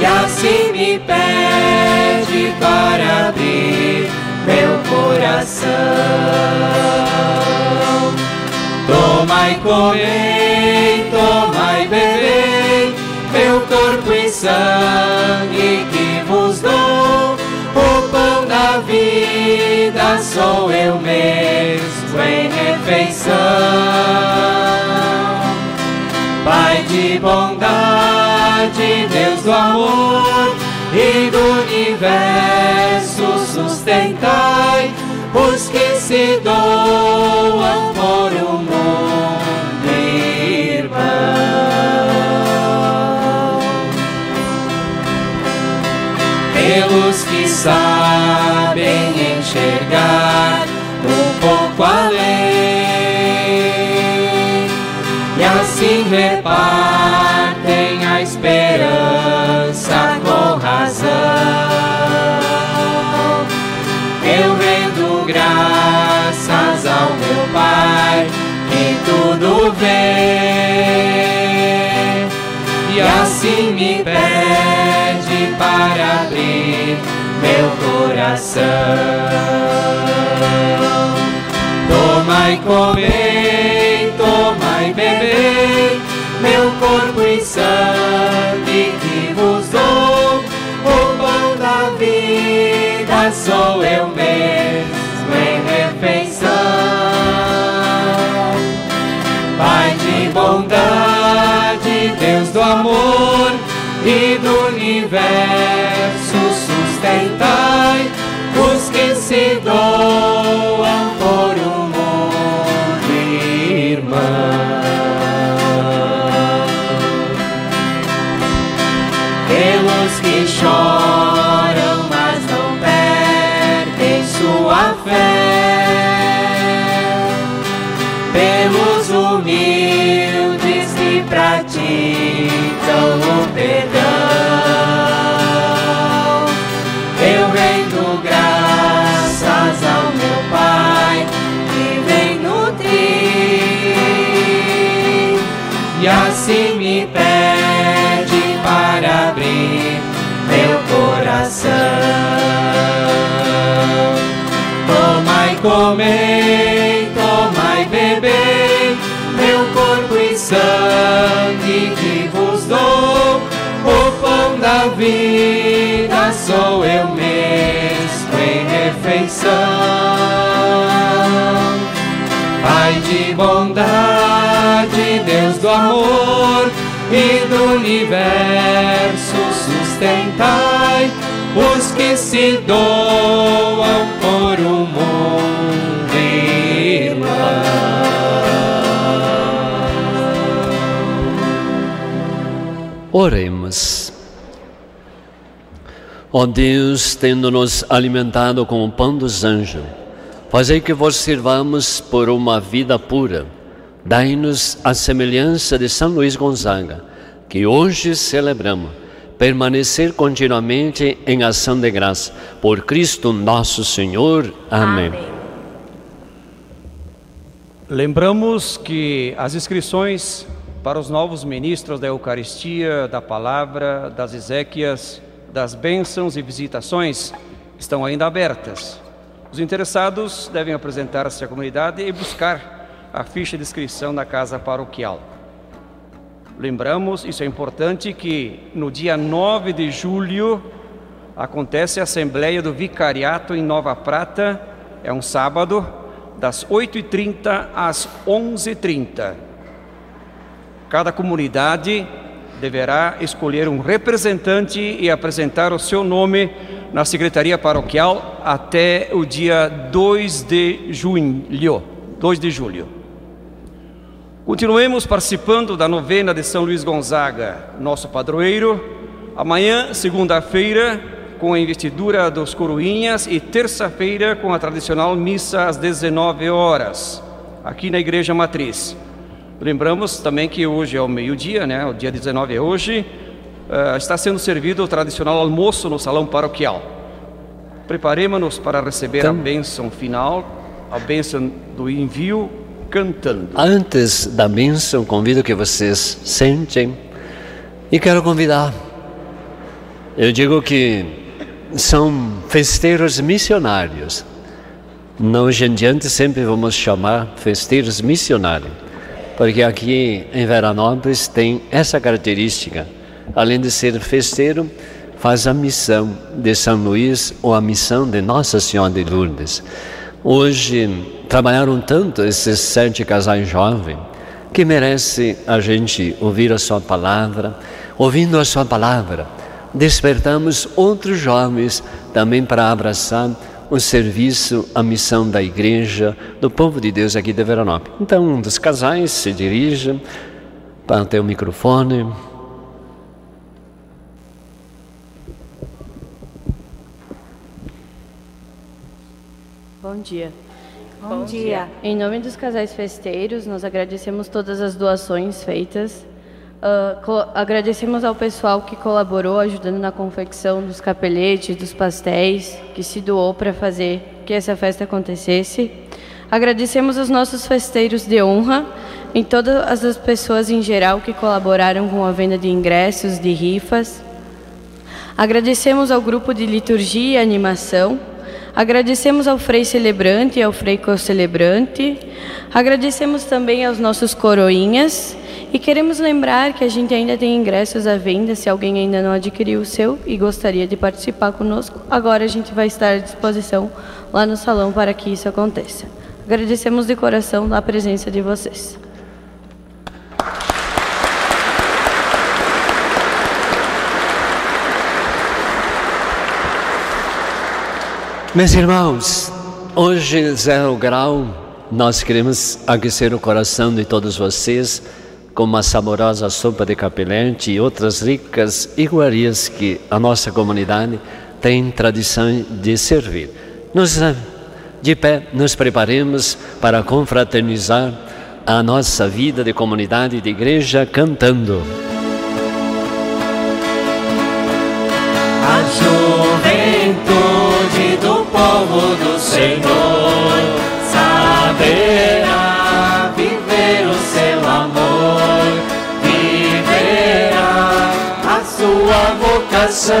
e assim me pede para abrir meu coração. Tomai, comei, tomai, sangue que vos dou, o pão da vida sou eu mesmo em refeição. Pai de bondade, Deus do amor e do universo, sustentai os que se doam por sabem enxergar um pouco além e assim repartem a esperança com razão. Eu rendo graças ao meu Pai que tudo vê e assim me pede para abrir meu coração. Tomai, comei, tomai, bebei, meu corpo e sangue que vos dou, o pão da vida sou eu mesmo em refeição. Pai de bondade, Deus do amor e do universo, se doam me pede para abrir meu coração. Tomai, comei, tomai, bebei, meu corpo e sangue que vos dou. O pão da vida sou eu mesmo em refeição. Pai de bondade, Deus do amor, e do universo, sustentai os que se doam por um mundo irmão. Oremos. Ó oh Deus, tendo-nos alimentado com o pão dos anjos, fazei que vos sirvamos por uma vida pura. Dai-nos a semelhança de São Luís Gonzaga, que hoje celebramos permanecer continuamente em ação de graça. Por Cristo nosso Senhor. Amém. Amém. Lembramos que as inscrições para os novos ministros da Eucaristia, da Palavra, das Ezequias, das bênçãos e visitações estão ainda abertas. Os interessados devem apresentar-se à comunidade e buscar a ficha de inscrição na casa paroquial. Lembramos, isso é importante, que no dia 9 de julho acontece a Assembleia do Vicariato em Nova Prata, é um sábado, das 8h30 às 11h30. Cada comunidade deverá escolher um representante e apresentar o seu nome na Secretaria Paroquial até o dia 2 de julho. 2 de julho. Continuemos participando da novena de São Luís Gonzaga, nosso padroeiro. Amanhã, segunda-feira, com a investidura dos coroinhas e terça-feira com a tradicional missa às 19 horas, aqui na Igreja Matriz. Lembramos também que hoje é o meio-dia, né? O dia 19 é hoje. Uh, está sendo servido o tradicional almoço no salão paroquial. Preparemos-nos para receber então, a bênção final, a bênção do envio cantando. Antes da bênção, convido que vocês sentem e quero convidar. Eu digo que são festeiros missionários. Não hoje em diante sempre vamos chamar festeiros missionários, porque aqui em Veranópolis tem essa característica. Além de ser festeiro, faz a missão de São Luís ou a missão de Nossa Senhora de Lourdes. Hoje trabalharam tanto esses sete casais jovens que merece a gente ouvir a sua palavra. Ouvindo a sua palavra, despertamos outros jovens também para abraçar o serviço, a missão da igreja, do povo de Deus aqui de Veranópolis. Então, um dos casais se dirige para ter o microfone. Bom dia. Bom, dia. Em nome dos casais festeiros, nós agradecemos todas as doações feitas. Uh, agradecemos ao pessoal que colaborou ajudando na confecção dos capeletes, dos pastéis, que se doou para fazer que essa festa acontecesse. Agradecemos aos nossos festeiros de honra e todas as pessoas em geral que colaboraram com a venda de ingressos, de rifas. Agradecemos ao grupo de liturgia e animação Agradecemos ao Frei Celebrante e ao Frei Co-Celebrante. Agradecemos também aos nossos coroinhas. E queremos lembrar que a gente ainda tem ingressos à venda, se alguém ainda não adquiriu o seu e gostaria de participar conosco. Agora a gente vai estar à disposição lá no salão para que isso aconteça. Agradecemos de coração a presença de vocês. Meus irmãos, hoje, zero grau, nós queremos aquecer o coração de todos vocês com uma saborosa sopa de capelete e outras ricas iguarias que a nossa comunidade tem tradição de servir. Nós, de pé, nos preparemos para confraternizar a nossa vida de comunidade e de igreja cantando povo do Senhor saberá viver o seu amor, viverá a sua vocação.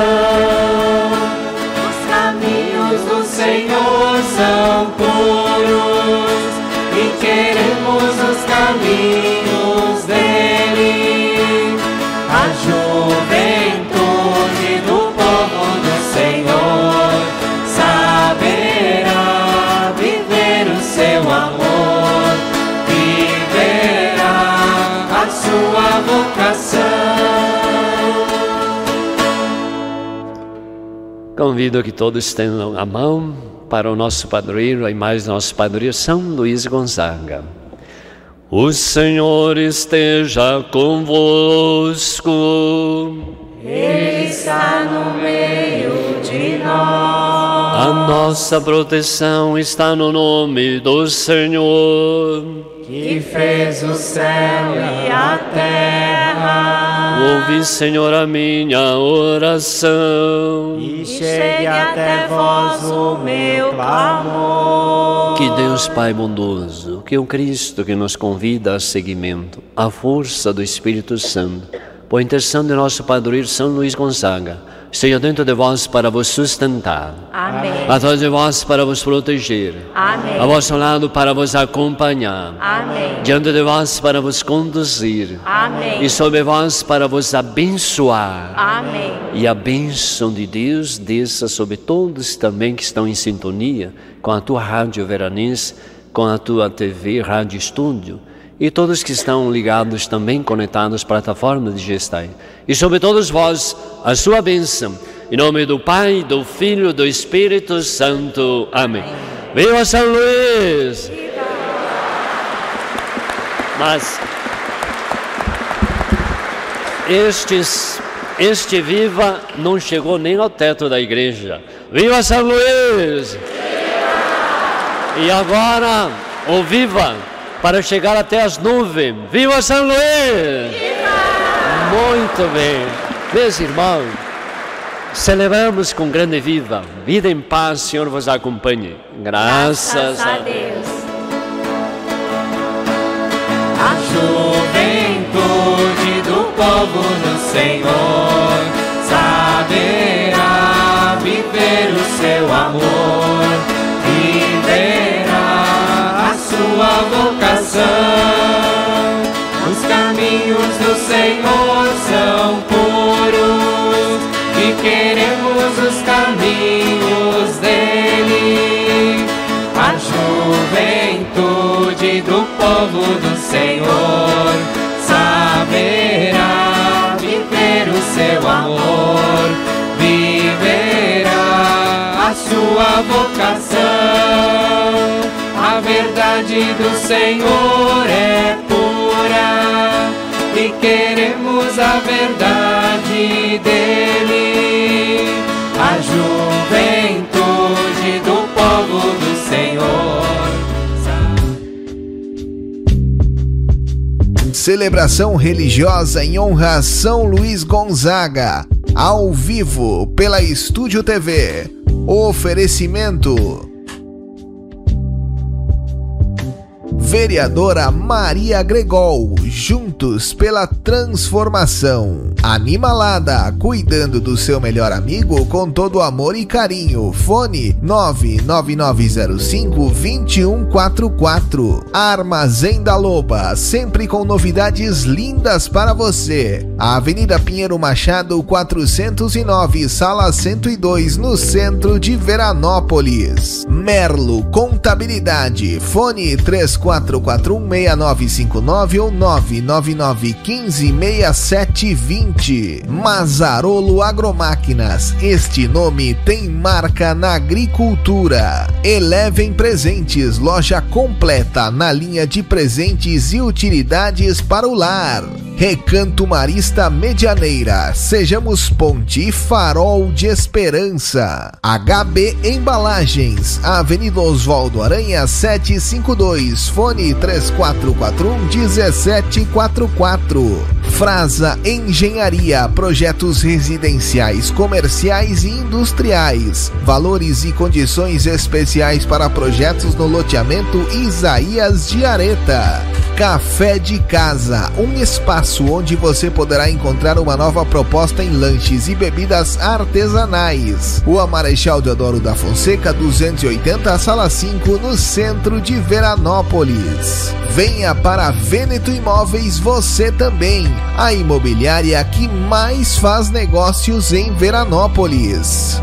Os caminhos do Senhor são puros e queremos os caminhos. Convido que todos tenham a mão para o nosso padroeiro e mais nosso padroeiro São Luís Gonzaga. O Senhor esteja convosco. Ele está no meio de nós. A nossa proteção está no nome do Senhor, que fez o céu e a terra. Ouve, Senhor, a minha oração. E chegue até vós o meu clamor. Que Deus Pai bondoso, que o Cristo que nos convida a seguimento, a força do Espírito Santo, por intercessão de nosso padroeiro São Luís Gonzaga, esteja dentro de vós para vos sustentar. Amém. Atrás de vós para vos proteger. Amém. A vosso lado para vos acompanhar. Amém. Diante de vós para vos conduzir. Amém. E sobre vós para vos abençoar. Amém. E a bênção de Deus desça sobre todos também que estão em sintonia com a tua rádio veranense, com a tua TV, Rádio Estúdio e todos que estão ligados também conectados à plataforma de. E sobre todos vós, a sua bênção. Em nome do Pai, do Filho do Espírito Santo. Amém. Viva São Luís! Mas estes, este viva não chegou nem ao teto da igreja. Viva São Luís! E agora, o viva! Para chegar até as nuvens. Viva São Luís! Viva! Muito bem. Meus irmãos, celebramos com grande vida. Vida em paz, Senhor vos acompanhe. Graças, Graças a Deus. A juventude do povo do Senhor saberá viver o seu amor, viverá a sua vocação. Os caminhos do Senhor são puros e queremos os caminhos dele. A juventude do povo do Senhor saberá viver o seu amor, viverá a sua vocação. A verdade do Senhor é pura e queremos a verdade dele. A juventude do povo do Senhor. Celebração religiosa em honra a São Luís Gonzaga, ao vivo pela Estúdio TV. Oferecimento Vereadora Maria Gregol, juntos pela transformação. Animalada, cuidando do seu melhor amigo com todo amor e carinho. Fone 99905-2144. Armazém da Loba, sempre com novidades lindas para você. Avenida Pinheiro Machado, 409, sala 102, no centro de Veranópolis. Merlo Contabilidade, fone 34 4416959 ou 999156720. Mazarolo Agromáquinas. Este nome tem marca na agricultura. Elevem Presentes, loja completa na linha de presentes e utilidades para o lar. Recanto Marista Medianeira, sejamos ponte e farol de esperança. HB Embalagens, Avenida Oswaldo Aranha 752, fone 3441 1744. Frasa Engenharia, projetos residenciais, comerciais e industriais. Valores e condições especiais para projetos no loteamento Isaías de Areta. Café de Casa, um espaço onde você poderá encontrar uma nova proposta em lanches e bebidas artesanais. Rua Marechal Deodoro da Fonseca, 280, sala 5, no centro de Veranópolis. Venha para Vêneto Imóveis você também, a imobiliária que mais faz negócios em Veranópolis.